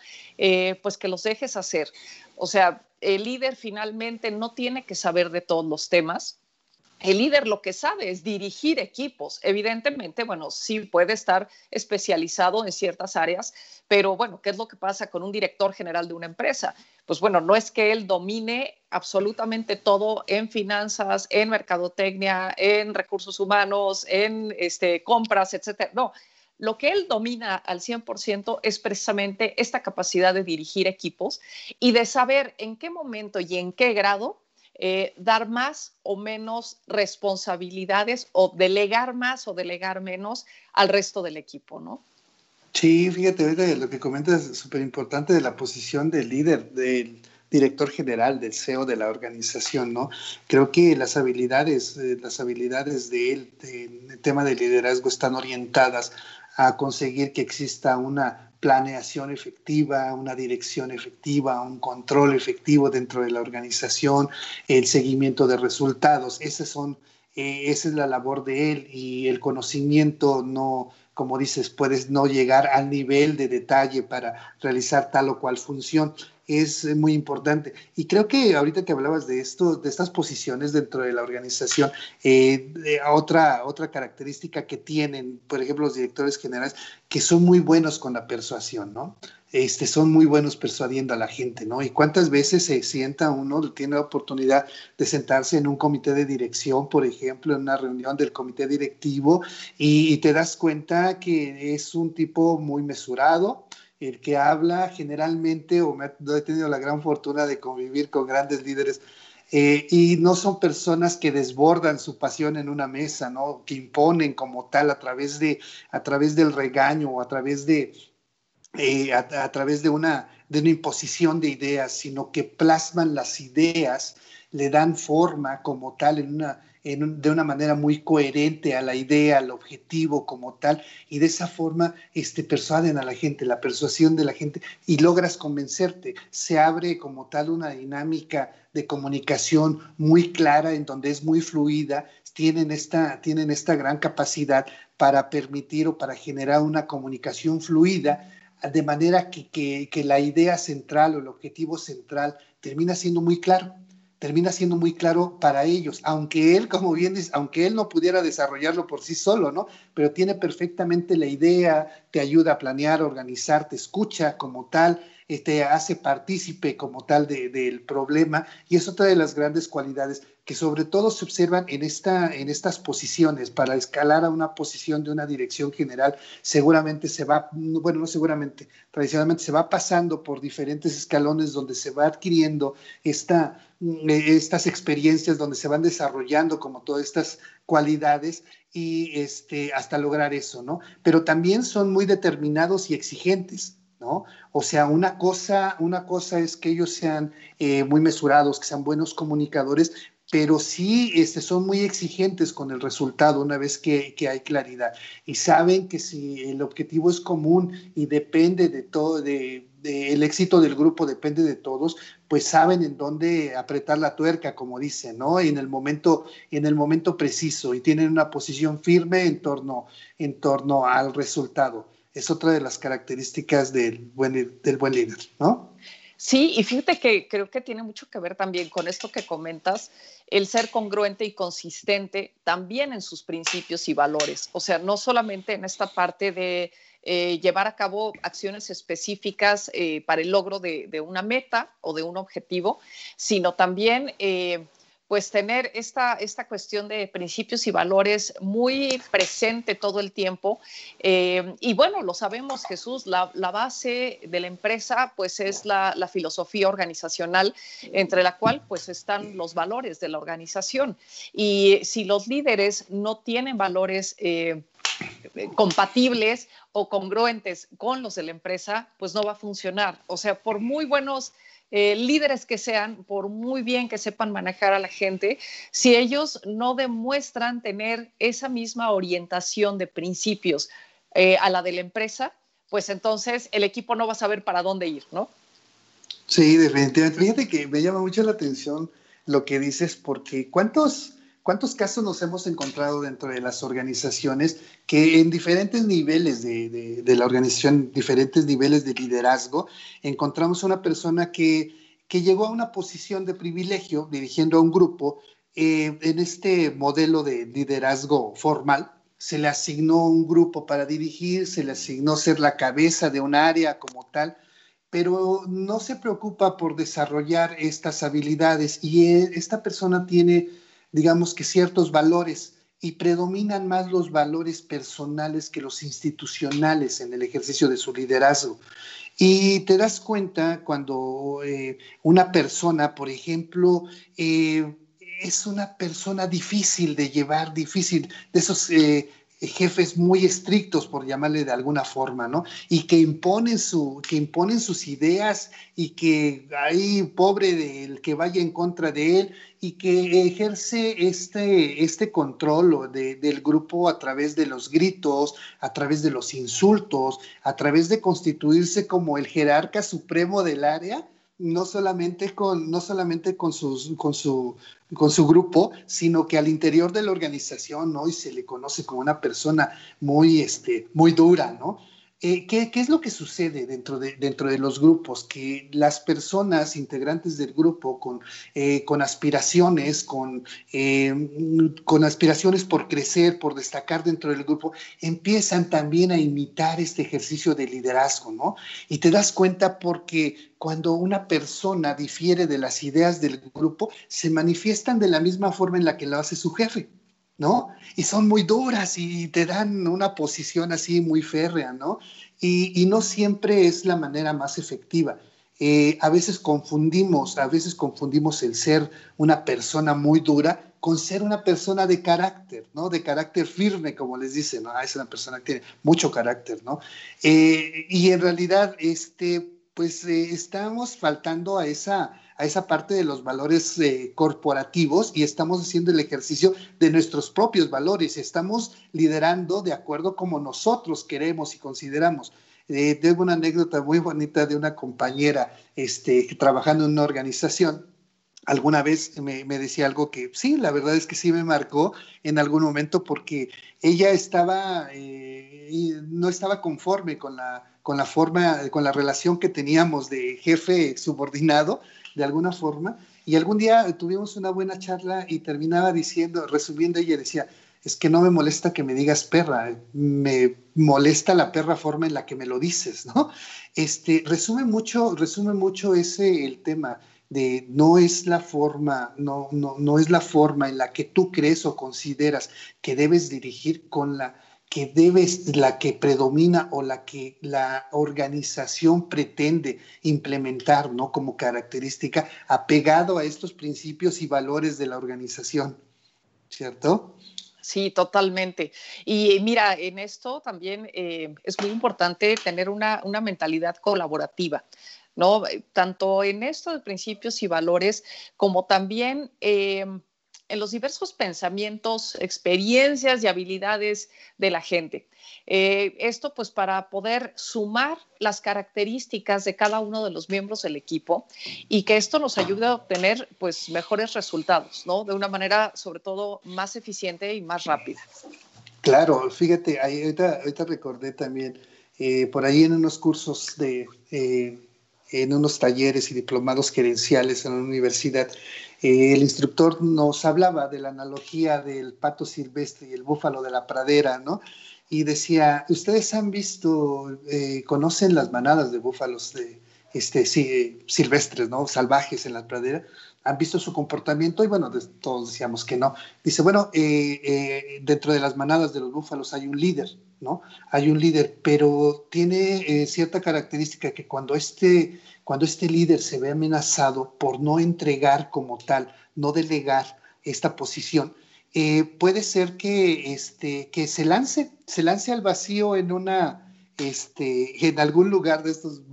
B: pues que los dejes hacer. O sea, el líder finalmente no tiene que saber de todos los temas, el líder lo que sabe es dirigir equipos. Evidentemente, bueno, sí puede estar especializado en ciertas áreas, pero bueno, ¿qué es lo que pasa con un director general de una empresa? Pues bueno, no es que él domine absolutamente todo en finanzas, en mercadotecnia, en recursos humanos, en este, compras, etcétera. No, lo que él domina al 100% es precisamente esta capacidad de dirigir equipos y de saber en qué momento y en qué grado eh, dar más o menos responsabilidades o delegar más o delegar menos al resto del equipo, ¿no?
A: Sí, fíjate, lo que comentas es súper importante de la posición del líder, del director general, del CEO de la organización, ¿no? Creo que las habilidades, eh, las habilidades de él en el tema de liderazgo están orientadas a conseguir que exista una planeación efectiva, una dirección efectiva, un control efectivo dentro de la organización, el seguimiento de resultados. Esas son, eh, esa es la labor de él y el conocimiento no, como dices, puedes no llegar al nivel de detalle para realizar tal o cual función es muy importante. Y creo que ahorita que hablabas de esto, de estas posiciones dentro de la organización, eh, otra, otra característica que tienen, por ejemplo, los directores generales, que son muy buenos con la persuasión, ¿no? Este, son muy buenos persuadiendo a la gente, ¿no? Y cuántas veces se sienta uno, tiene la oportunidad de sentarse en un comité de dirección, por ejemplo, en una reunión del comité directivo, y te das cuenta que es un tipo muy mesurado, el que habla generalmente, o me he tenido la gran fortuna de convivir con grandes líderes, eh, y no son personas que desbordan su pasión en una mesa, ¿no? Que imponen como tal a través, de, a través del regaño o a través de, eh, a, través de una, de una imposición de ideas, sino que plasman las ideas, le dan forma como tal en una, de una manera muy coherente a la idea, al objetivo como tal, y de esa forma este, persuaden a la gente, la persuasión de la gente, y logras convencerte. Se abre como tal una dinámica de comunicación muy clara, en donde es muy fluida, tienen esta, tienen esta gran capacidad para permitir o para generar una comunicación fluida, de manera que, que la idea central o el objetivo central termina siendo muy claro termina siendo muy claro para ellos, aunque él, como bien dice, aunque él no pudiera desarrollarlo por sí solo, ¿no? Pero tiene perfectamente la idea, te ayuda a planear, organizar, te escucha como tal, te este, hace partícipe como tal del problema y es otra de las grandes cualidades que sobre todo se observan en, esta, en estas posiciones. Para escalar a una posición de una dirección general, seguramente se va, bueno, no seguramente, tradicionalmente se va pasando por diferentes escalones donde se va adquiriendo esta, estas experiencias, donde se van desarrollando como todas estas cualidades y este, hasta lograr eso, ¿no? Pero también son muy determinados y exigentes. ¿no? O sea, una cosa, una cosa es que ellos sean eh, muy mesurados, que sean buenos comunicadores, pero sí este, son muy exigentes con el resultado una vez que, hay claridad y saben que si el objetivo es común y depende de todo, de, el éxito del grupo depende de todos, pues saben en dónde apretar la tuerca, como dicen, ¿no? En el momento, en el momento preciso y tienen una posición firme en torno, en torno al resultado. es otra de las características del buen, del buen líder, ¿no?
B: Sí, y fíjate que creo que tiene mucho que ver también con esto que comentas, el ser congruente y consistente también en sus principios y valores. O sea, no solamente en esta parte de eh, llevar a cabo acciones específicas eh, para el logro de, una meta o de un objetivo, sino también eh, pues tener esta, esta cuestión de principios y valores muy presente todo el tiempo. Eh, y bueno, lo sabemos, Jesús, la, base de la empresa pues es la, filosofía organizacional, entre la cual pues están los valores de la organización. Y si los líderes no tienen valores eh, compatibles o congruentes con los de la empresa, pues no va a funcionar. O sea, por muy buenos eh, líderes que sean, por muy bien que sepan manejar a la gente, si ellos no demuestran tener esa misma orientación de principios eh, a la de la empresa, pues entonces el equipo no va a saber para dónde ir, ¿no?
A: Sí, definitivamente. Fíjate que me llama mucho la atención lo que dices, porque ¿cuántos ¿Cuántos casos nos hemos encontrado dentro de las organizaciones que en diferentes niveles de, la organización, diferentes niveles de liderazgo, encontramos una persona que, llegó a una posición de privilegio dirigiendo a un grupo eh, en este modelo de liderazgo formal? Se le asignó un grupo para dirigir, se le asignó ser la cabeza de un área como tal, pero no se preocupa por desarrollar estas habilidades y eh, esta persona tiene digamos que ciertos valores y predominan más los valores personales que los institucionales en el ejercicio de su liderazgo. Y te das cuenta cuando eh, una persona, por ejemplo, eh, es una persona difícil de llevar, difícil, de esos eh, jefes muy estrictos, por llamarle de alguna forma, ¿no? Y que imponen, su, que imponen sus ideas y que hay pobre del que vaya en contra de él y que ejerce este, este control del grupo a través de los gritos, a través de los insultos, a través de constituirse como el jerarca supremo del área no solamente con, no solamente con, sus, con, su, con su grupo, sino que al interior de la organización, ¿no? Y se le conoce como una persona muy, este, muy dura, ¿no? Eh, ¿qué, es lo que sucede dentro de, dentro de los grupos? Que las personas integrantes del grupo con, eh, con aspiraciones, con, eh, con aspiraciones por crecer, por destacar dentro del grupo, empiezan también a imitar este ejercicio de liderazgo, ¿no? Y te das cuenta porque cuando una persona difiere de las ideas del grupo, se manifiestan de la misma forma en la que lo hace su jefe. ¿No? Y son muy duras y te dan una posición así muy férrea, ¿no? Y, no siempre es la manera más efectiva. Eh, a veces confundimos, a veces confundimos el ser una persona muy dura con ser una persona de carácter, ¿no? De carácter firme, como les dicen, ¿no? Ah, es una persona que tiene mucho carácter, ¿no? Eh, y en realidad, este, pues eh, estamos faltando a esa, a esa parte de los valores eh, corporativos y estamos haciendo el ejercicio de nuestros propios valores. Estamos liderando de acuerdo como nosotros queremos y consideramos. Eh, tengo una anécdota muy bonita de una compañera este, trabajando en una organización. Alguna vez me, decía algo que sí, la verdad es que sí me marcó en algún momento porque ella estaba, eh, no estaba conforme con la, con la forma, con la relación que teníamos de jefe subordinado de alguna forma. Y algún día tuvimos una buena charla y terminaba diciendo, resumiendo, ella decía, es que no me molesta que me digas perra, me molesta la perra forma en la que me lo dices, ¿no? Este, resume mucho, resume mucho ese el tema de no es la forma, no, no, no es la forma en la que tú crees o consideras que debes dirigir con la que debes, la que predomina o la que la organización pretende implementar, ¿no? Como característica, apegado a estos principios y valores de la organización, ¿cierto?
B: Sí, totalmente. Y mira, en esto también eh, es muy importante tener una, mentalidad colaborativa. ¿no? Tanto en esto de principios y valores, como también eh, en los diversos pensamientos, experiencias y habilidades de la gente. Eh, esto pues para poder sumar las características de cada uno de los miembros del equipo y que esto nos ayude a obtener pues mejores resultados, ¿no? De una manera sobre todo más eficiente y más rápida.
A: Claro, fíjate, ahorita, ahorita recordé también eh, por ahí en unos cursos de, eh, en unos talleres y diplomados gerenciales en la universidad, eh, el instructor nos hablaba de la analogía del pato silvestre y el búfalo de la pradera, ¿no? Y decía, ustedes han visto, conocen las manadas de búfalos de, este, silvestres, ¿no? Salvajes en la pradera han visto su comportamiento y bueno, todos decíamos que no. Dice, bueno, eh, eh, dentro de las manadas de los búfalos hay un líder, ¿no? Hay un líder, pero tiene eh, cierta característica que cuando este, cuando este líder se ve amenazado por no entregar como tal, no delegar esta posición, puede ser que, este, que se lance, se lance al vacío en una, este, en algún lugar de estos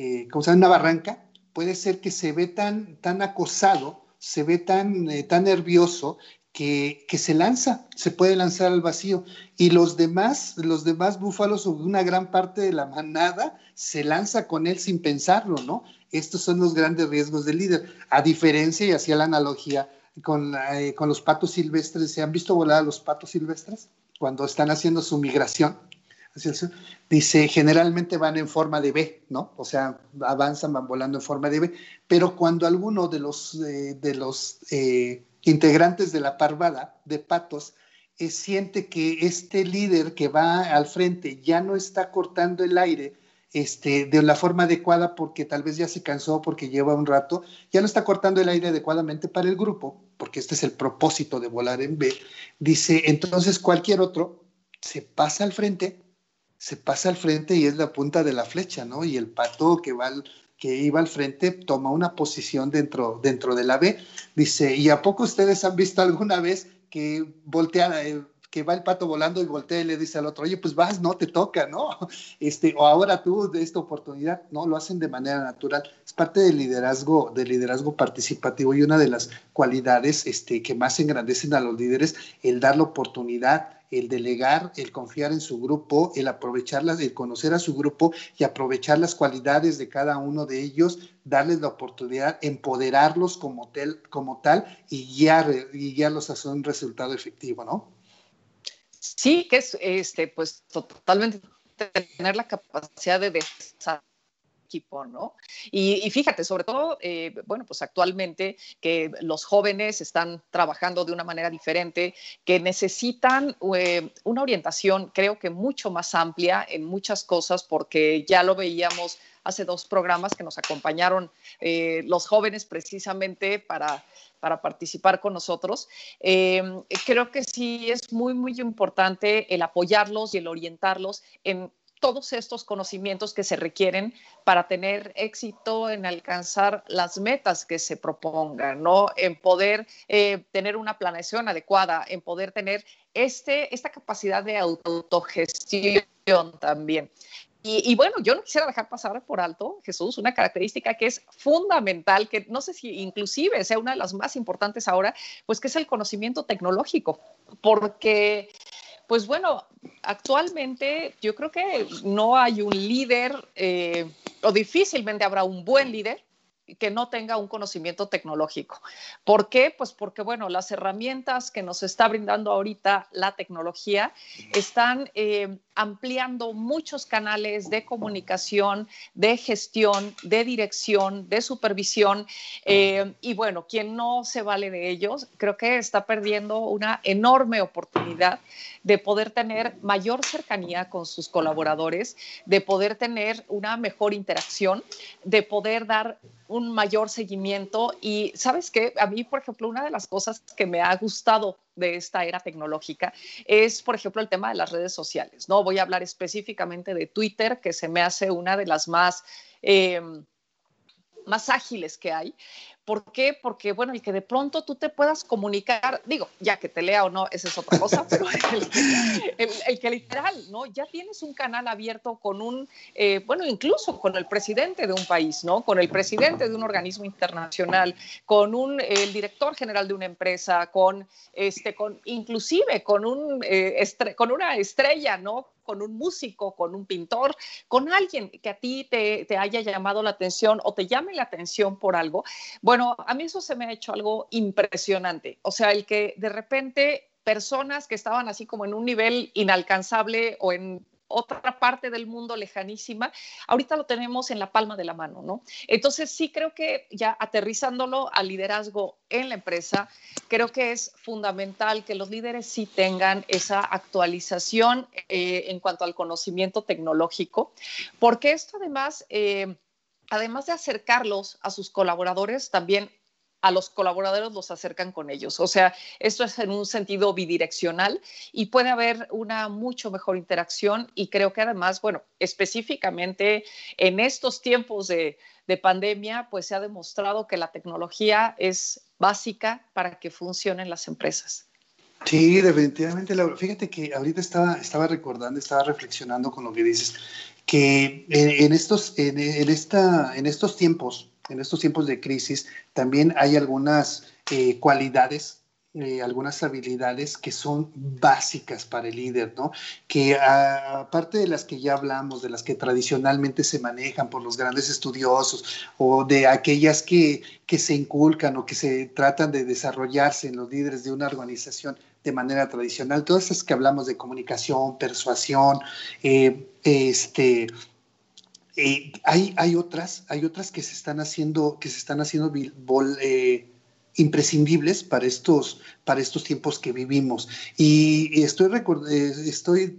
A: montaños, como llama, una barranca, puede ser que se ve tan, tan acosado, se ve tan, eh, tan nervioso que, que, se lanza, se puede lanzar al vacío. Y los demás, los demás búfalos o una gran parte de la manada se lanza con él sin pensarlo, ¿no? Estos son los grandes riesgos del líder. A diferencia, y hacía la analogía con, eh, con los patos silvestres, ¿se han visto volar a los patos silvestres? Cuando están haciendo su migración Dice, generalmente van en forma de B, ¿no? O sea, avanzan, van volando en forma de B, pero cuando alguno de los, eh, de los eh, integrantes de la parvada de patos eh, siente que este líder que va al frente ya no está cortando el aire este, de la forma adecuada porque tal vez ya se cansó, porque lleva un rato, ya no está cortando el aire adecuadamente para el grupo, porque este es el propósito de volar en B, dice, entonces cualquier otro se pasa al frente se pasa al frente y es la punta de la flecha, ¿no? Y el pato que va que iba al frente toma una posición dentro, dentro de la B. Dice, ¿y a poco ustedes han visto alguna vez que voltea, eh, que va el pato volando y voltea y le dice al otro, oye, pues vas, no te toca, ¿no? *laughs* Este, o ahora tú de esta oportunidad, no, lo hacen de manera natural. Es parte del liderazgo, del liderazgo participativo y una de las cualidades este, que más engrandecen a los líderes, el dar la oportunidad, el delegar, el confiar en su grupo, el aprovecharlas, el conocer a su grupo y aprovechar las cualidades de cada uno de ellos, darles la oportunidad, empoderarlos como tal, como tal y, guiar, y guiarlos hacia un resultado efectivo, ¿no?
B: Sí, que es este, pues totalmente tener la capacidad de desarrollar equipo, ¿no? Y, fíjate, sobre todo, eh, bueno, pues actualmente que los jóvenes están trabajando de una manera diferente, que necesitan eh, una orientación, creo que mucho más amplia en muchas cosas, porque ya lo veíamos hace dos programas que nos acompañaron eh, los jóvenes precisamente para para participar con nosotros. creo que sí es muy, muy importante el apoyarlos y el orientarlos en todos estos conocimientos que se requieren para tener éxito en alcanzar las metas que se propongan, ¿no? En poder eh, tener una planeación adecuada, en poder tener este, esta capacidad de autogestión también. Y, bueno, yo no quisiera dejar pasar por alto, Jesús, una característica que es fundamental, que no sé si inclusive sea una de las más importantes ahora, pues que es el conocimiento tecnológico, porque pues bueno, actualmente yo creo que no hay un líder eh, o difícilmente habrá un buen líder que no tenga un conocimiento tecnológico. ¿Por qué? Pues porque, bueno, las herramientas que nos está brindando ahorita la tecnología están eh, ampliando muchos canales de comunicación, de gestión, de dirección, de supervisión. Eh, y bueno, quien no se vale de ellos, creo que está perdiendo una enorme oportunidad de poder tener mayor cercanía con sus colaboradores, de poder tener una mejor interacción, de poder dar un mayor seguimiento. Y sabes qué, a mí, por ejemplo, una de las cosas que me ha gustado de esta era tecnológica es, por ejemplo, el tema de las redes sociales. No voy a hablar específicamente de Twitter, que se me hace una de las más... Em, más ágiles que hay, ¿Por qué? Porque, bueno, el que de pronto tú te puedas comunicar, digo, ya que te lea o no, esa es otra cosa, *laughs* pero el, que literal, ¿no? Ya tienes un canal abierto con un, eh, bueno, incluso con el presidente de un país, ¿no? Con el presidente de un organismo internacional, con un, el director general de una empresa, con, este, con, inclusive con un, eh, con una estrella, ¿no? Con un músico, con un pintor, con alguien que a ti te, haya llamado la atención o te llame la atención por algo. Bueno, a mí eso se me ha hecho algo impresionante. O sea, el que de repente personas que estaban así como en un nivel inalcanzable o en otra parte del mundo lejanísima, ahorita lo tenemos en la palma de la mano, ¿no? Entonces sí creo que ya aterrizándolo al liderazgo en la empresa, creo que es fundamental que los líderes sí tengan esa actualización eh, en cuanto al conocimiento tecnológico, porque esto además... Eh, además de acercarlos a sus colaboradores, también a los colaboradores los acercan con ellos. O sea, esto es en un sentido bidireccional y puede haber una mucho mejor interacción y creo que además, bueno, específicamente en estos tiempos de, pandemia, pues se ha demostrado que la tecnología es básica para que funcionen las empresas.
A: Sí, definitivamente, Fíjate que ahorita estaba, estaba recordando, estaba reflexionando con lo que dices, que en, estos, en, esta, en estos tiempos, en estos tiempos de crisis también hay algunas eh, cualidades eh, algunas habilidades que son básicas para el líder, ¿no? Que aparte de las que ya hablamos, de las que tradicionalmente se manejan por los grandes estudiosos o de aquellas que, que se inculcan o que se tratan de desarrollarse en los líderes de una organización de manera tradicional, todas esas que hablamos de comunicación, persuasión, eh, este, eh, hay, hay, otras, hay otras que se están haciendo, que se están haciendo eh, imprescindibles para estos, para estos tiempos que vivimos. Y estoy, eh, estoy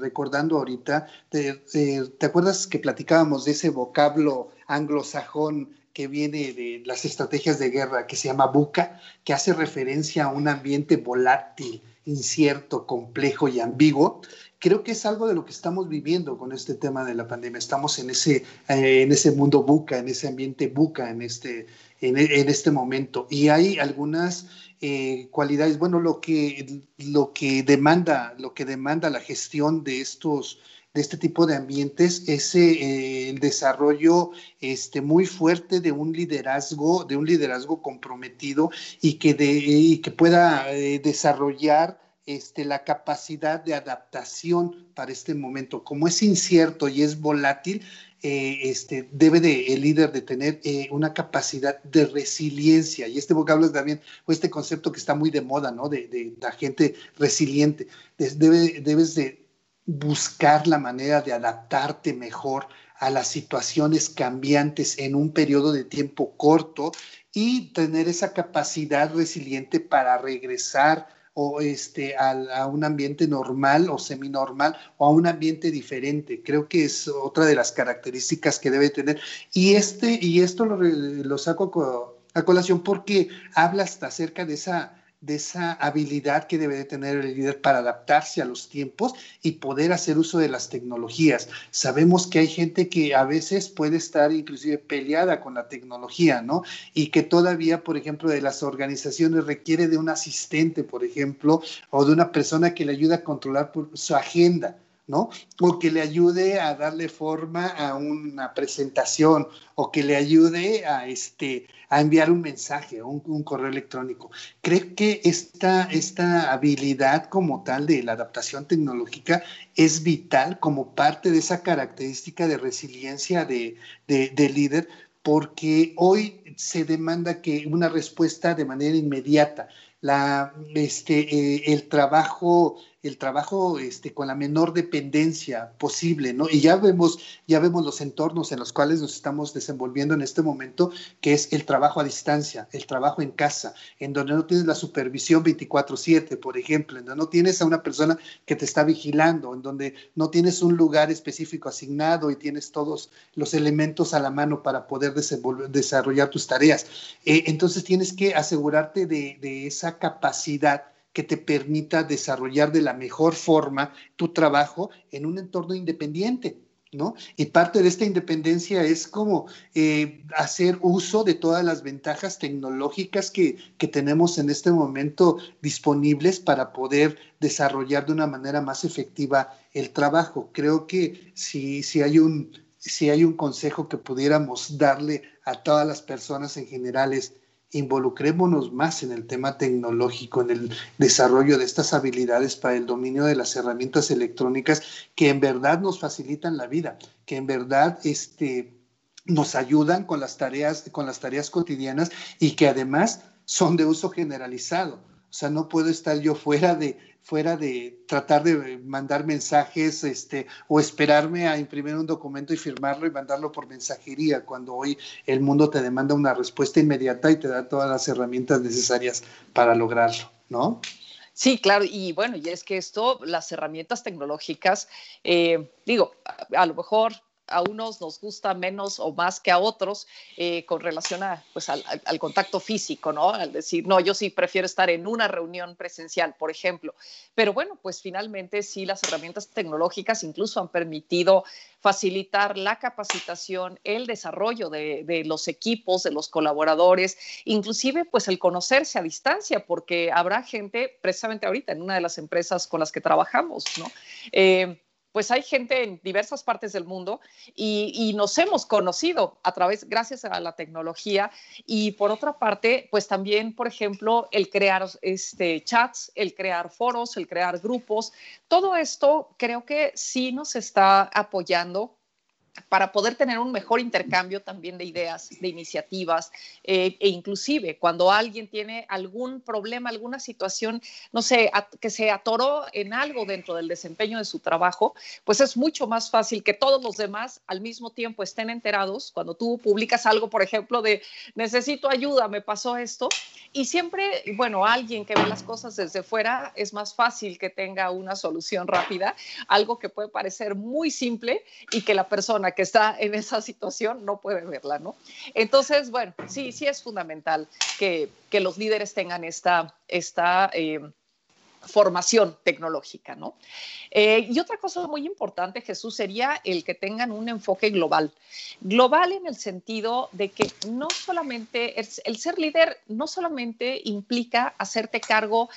A: recordando ahorita, te, te, acuerdas que platicábamos de ese vocablo anglosajón que viene de las estrategias de guerra, que se llama buca, que hace referencia a un ambiente volátil, incierto, complejo y ambiguo? Creo que es algo de lo que estamos viviendo con este tema de la pandemia. Estamos en ese, eh, en ese mundo buca, en ese ambiente buca, en este, en, este momento. Y hay algunas eh, cualidades, bueno, lo que, lo que demanda, lo que demanda la gestión de estos de este tipo de ambientes es eh, el desarrollo este, muy fuerte de un liderazgo, de un liderazgo comprometido y que, de, y que pueda desarrollar este, la capacidad de adaptación para este momento. Como es incierto y es volátil, eh, este, debe de, el líder de tener eh, una capacidad de resiliencia. Y este vocablo es también, o este concepto que está muy de moda, ¿no? De, la gente resiliente. Debe, debes de buscar la manera de adaptarte mejor a las situaciones cambiantes en un periodo de tiempo corto y tener esa capacidad resiliente para regresar o este, a, un ambiente normal o seminormal o a un ambiente diferente. Creo que es otra de las características que debe tener. Y, este, y esto lo, lo saco a colación porque habla hasta acerca de esa de esa habilidad que debe de tener el líder para adaptarse a los tiempos y poder hacer uso de las tecnologías. Sabemos que hay gente que a veces puede estar inclusive peleada con la tecnología, ¿no? Y que todavía, por ejemplo, de las organizaciones requiere de un asistente, por ejemplo, o de una persona que le ayude a controlar su agenda. ¿no? O que le ayude a darle forma a una presentación o que le ayude a, este, a enviar un mensaje o un, correo electrónico. Creo que esta, esta habilidad como tal de la adaptación tecnológica es vital como parte de esa característica de resiliencia de, de líder porque hoy se demanda que una respuesta de manera inmediata. La, este, eh, el trabajo el trabajo este, con la menor dependencia posible, ¿no? Y ya vemos, ya vemos los entornos en los cuales nos estamos desenvolviendo en este momento, que es el trabajo a distancia, el trabajo en casa, en donde no tienes la supervisión 24/7, por ejemplo, en donde no tienes a una persona que te está vigilando, en donde no tienes un lugar específico asignado y tienes todos los elementos a la mano para poder desarrollar tus tareas. Eh, entonces tienes que asegurarte de, de esa capacidad que te permita desarrollar de la mejor forma tu trabajo en un entorno independiente. ¿No? Y parte de esta independencia es como eh, hacer uso de todas las ventajas tecnológicas que, que, tenemos en este momento disponibles para poder desarrollar de una manera más efectiva el trabajo. Creo que si, si, hay, un, si hay un consejo que pudiéramos darle a todas las personas en general es involucrémonos más en el tema tecnológico, en el desarrollo de estas habilidades para el dominio de las herramientas electrónicas que en verdad nos facilitan la vida, que en verdad este, nos ayudan con las tareas, con las tareas cotidianas y que además son de uso generalizado. O sea, no puedo estar yo fuera de, fuera de tratar de mandar mensajes este, o esperarme a imprimir un documento y firmarlo y mandarlo por mensajería, cuando hoy el mundo te demanda una respuesta inmediata y te da todas las herramientas necesarias para lograrlo, ¿no?
B: Sí, claro, y bueno, y es que esto, las herramientas tecnológicas, eh, digo, a, lo mejor a unos nos gusta menos o más que a otros eh, con relación a, pues, al, contacto físico, ¿no? Al decir, no, yo sí prefiero estar en una reunión presencial, por ejemplo. Pero bueno, pues finalmente sí las herramientas tecnológicas incluso han permitido facilitar la capacitación, el desarrollo de, de los equipos, de los colaboradores, inclusive pues el conocerse a distancia, porque habrá gente, precisamente ahorita en una de las empresas con las que trabajamos, ¿no? Eh, pues hay gente en diversas partes del mundo y, nos hemos conocido a través, gracias a la tecnología. Y por otra parte, pues también, por ejemplo, el crear este, chats, el crear foros, el crear grupos, todo esto creo que sí nos está apoyando para poder tener un mejor intercambio también de ideas, de iniciativas, eh, e inclusive cuando alguien tiene algún problema, alguna situación, no sé, que se atoró en algo dentro del desempeño de su trabajo, pues es mucho más fácil que todos los demás al mismo tiempo estén enterados. Cuando tú publicas algo, por ejemplo, de necesito ayuda, me pasó esto, y siempre, bueno, alguien que ve las cosas desde fuera es más fácil que tenga una solución rápida, algo que puede parecer muy simple y que la persona que está en esa situación no puede verla, ¿no? Entonces, bueno, sí, sí es fundamental que, que los líderes tengan esta, esta eh, formación tecnológica, ¿no? Eh, y otra cosa muy importante, Jesús, sería el que tengan un enfoque global. Global en el sentido de que no solamente, el ser líder no solamente implica hacerte cargo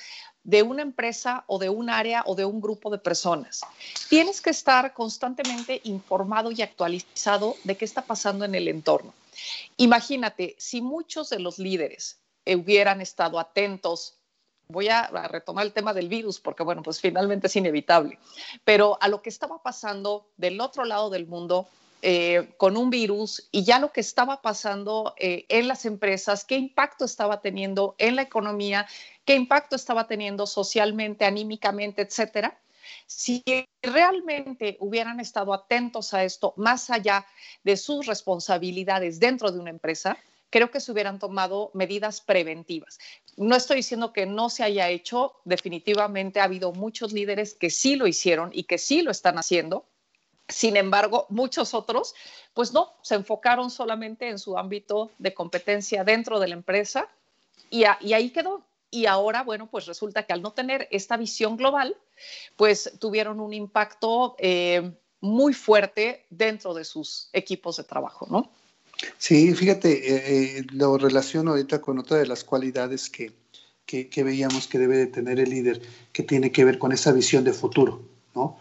B: de una empresa o de un área o de un grupo de personas. Tienes que estar constantemente informado y actualizado de qué está pasando en el entorno. Imagínate, si muchos de los líderes hubieran estado atentos voy a, retomar el tema del virus porque, bueno, pues finalmente es inevitable, pero a lo que estaba pasando del otro lado del mundo eh, con un virus y ya lo que estaba pasando eh, en las empresas, qué impacto estaba teniendo en la economía, qué impacto estaba teniendo socialmente, anímicamente, etcétera. Si realmente hubieran estado atentos a esto, más allá de sus responsabilidades dentro de una empresa, creo que se hubieran tomado medidas preventivas. No estoy diciendo que no se haya hecho, definitivamente ha habido muchos líderes que sí lo hicieron y que sí lo están haciendo. Sin embargo, muchos otros, pues no, se enfocaron solamente en su ámbito de competencia dentro de la empresa y, ahí quedó y ahora, bueno, pues resulta que al no tener esta visión global, pues tuvieron un impacto eh, muy fuerte dentro de sus equipos de trabajo, ¿no?
A: Sí, fíjate, eh, eh, lo relaciono ahorita con otra de las cualidades que, que, veíamos que debe de tener el líder, que tiene que ver con esa visión de futuro, ¿no?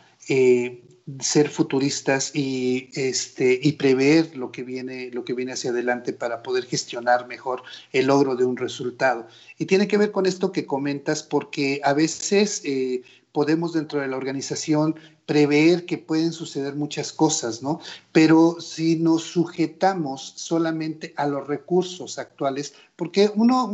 A: Ser futuristas y, este, y prever lo que, viene, lo que viene hacia adelante para poder gestionar mejor el logro de un resultado. Y tiene que ver con esto que comentas, porque a veces eh, podemos dentro de la organización prever que pueden suceder muchas cosas, ¿no? Pero si nos sujetamos solamente a los recursos actuales, porque uno,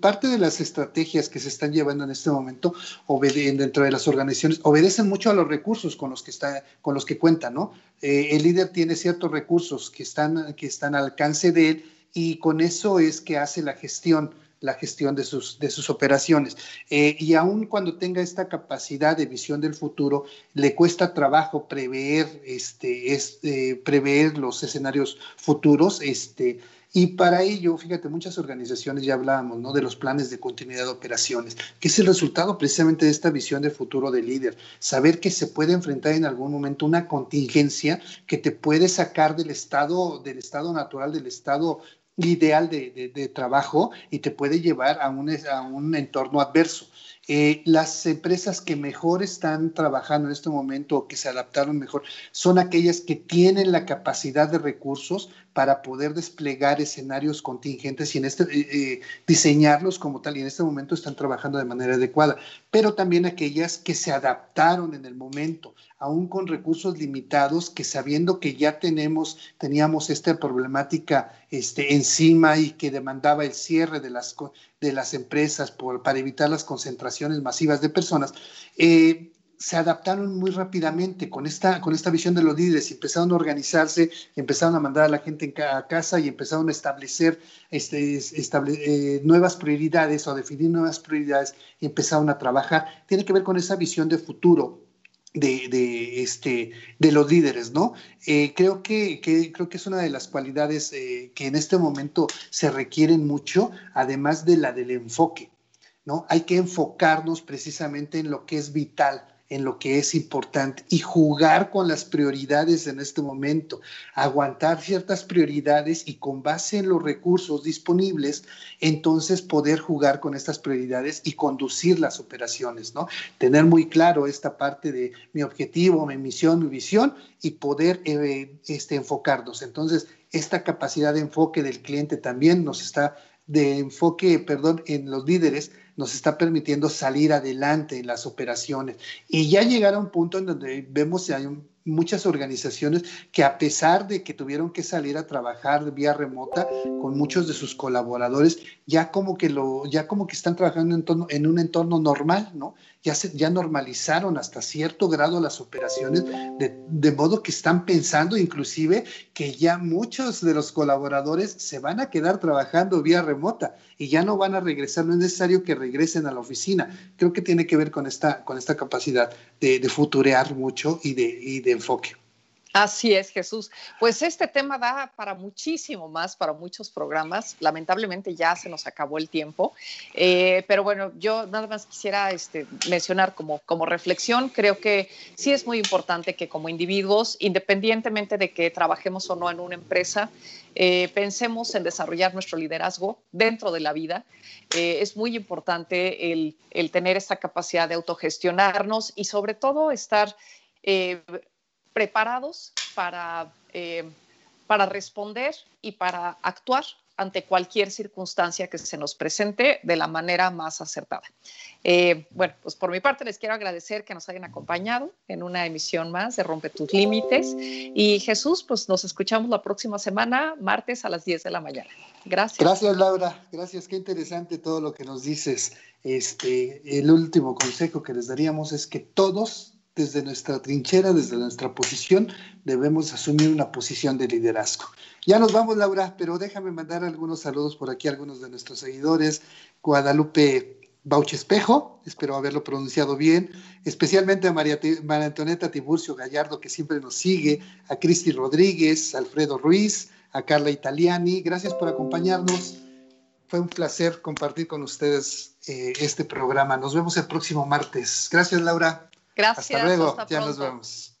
A: parte de las estrategias que se están llevando en este momento dentro de las organizaciones obedecen mucho a los recursos con los que, está, con los que cuentan, ¿no? Eh, el líder tiene ciertos recursos que están, que están al alcance de él y con eso es que hace la gestión la gestión de sus, de sus operaciones. Eh, y aun cuando tenga esta capacidad de visión del futuro, le cuesta trabajo prever, este, este, prever los escenarios futuros. Este, y para ello, fíjate, muchas organizaciones ya hablábamos ¿no? de los planes de continuidad de operaciones, que es el resultado precisamente de esta visión de futuro del líder. Saber que se puede enfrentar en algún momento una contingencia que te puede sacar del estado, del estado natural, del estado ideal de, trabajo y te puede llevar a un, a un entorno adverso. Eh, las empresas que mejor están trabajando en este momento o que se adaptaron mejor son aquellas que tienen la capacidad de recursos para poder desplegar escenarios contingentes y en este, eh, eh, diseñarlos como tal y en este momento están trabajando de manera adecuada, pero también aquellas que se adaptaron en el momento, aún con recursos limitados, que sabiendo que ya tenemos, teníamos esta problemática este, encima y que demandaba el cierre de las, empresas para evitar las concentraciones masivas de personas, eh, se adaptaron muy rápidamente con esta, visión de los líderes, empezaron a organizarse, empezaron a mandar a la gente a casa y empezaron a establecer este, eh, nuevas prioridades o definir nuevas prioridades y empezaron a trabajar. Tiene que ver con esa visión de futuro, de, este, de los líderes, ¿no? Eh, creo, que, creo que es una de las cualidades eh, que en este momento se requieren mucho, además de la del enfoque, ¿no? Hay que enfocarnos precisamente en lo que es vital, en lo que es importante y jugar con las prioridades en este momento, aguantar ciertas prioridades y con base en los recursos disponibles, entonces poder jugar con estas prioridades y conducir las operaciones, ¿no? Tener muy claro esta parte de mi objetivo, mi misión, mi visión y poder eh, este, enfocarnos. Entonces, esta capacidad de enfoque del cliente también nos está de enfoque, perdón, en los líderes nos está permitiendo salir adelante en las operaciones. Y ya llegar a un punto en donde vemos que hay muchas organizaciones que a pesar de que tuvieron que salir a trabajar vía remota con muchos de sus colaboradores, ya como que lo, ya como que están trabajando en, en un entorno normal, ¿no? Ya, se, ya normalizaron hasta cierto grado las operaciones, de, modo que están pensando inclusive que ya muchos de los colaboradores se van a quedar trabajando vía remota y ya no van a regresar, no es necesario que regresen a la oficina. Creo que tiene que ver con esta, con esta capacidad de, de futurear mucho y de, y de enfoque.
B: Así es, Jesús. Pues este tema da para muchísimo más, para muchos programas. Lamentablemente ya se nos acabó el tiempo. Eh, pero bueno, yo nada más quisiera este, mencionar como, como reflexión, creo que sí es muy importante que como individuos, independientemente de que trabajemos o no en una empresa, eh, pensemos en desarrollar nuestro liderazgo dentro de la vida. Eh, es muy importante el, el, tener esta capacidad de autogestionarnos y sobre todo estar preparados para, eh, para responder y para actuar ante cualquier circunstancia que se nos presente de la manera más acertada. Eh, bueno, pues por mi parte les quiero agradecer que nos hayan acompañado en una emisión más de Rompe tus Límites. Y Jesús, pues nos escuchamos la próxima semana, martes a las 10 de la mañana. Gracias.
A: Gracias, Laura. Gracias. Qué interesante todo lo que nos dices. Este, el último consejo que les daríamos es que todos desde nuestra trinchera, desde nuestra posición, debemos asumir una posición de liderazgo. Ya nos vamos, Laura, pero déjame mandar algunos saludos por aquí a algunos de nuestros seguidores. Guadalupe Bauche Espejo, espero haberlo pronunciado bien, especialmente a María, María, Antonieta Tiburcio Gallardo, que siempre nos sigue, a Cristi Rodríguez, Alfredo Ruiz, a Carla Italiani, gracias por acompañarnos. Fue un placer compartir con ustedes eh, este programa. Nos vemos el próximo martes. Gracias, Laura.
B: Gracias.
A: Hasta luego. ya nos vemos.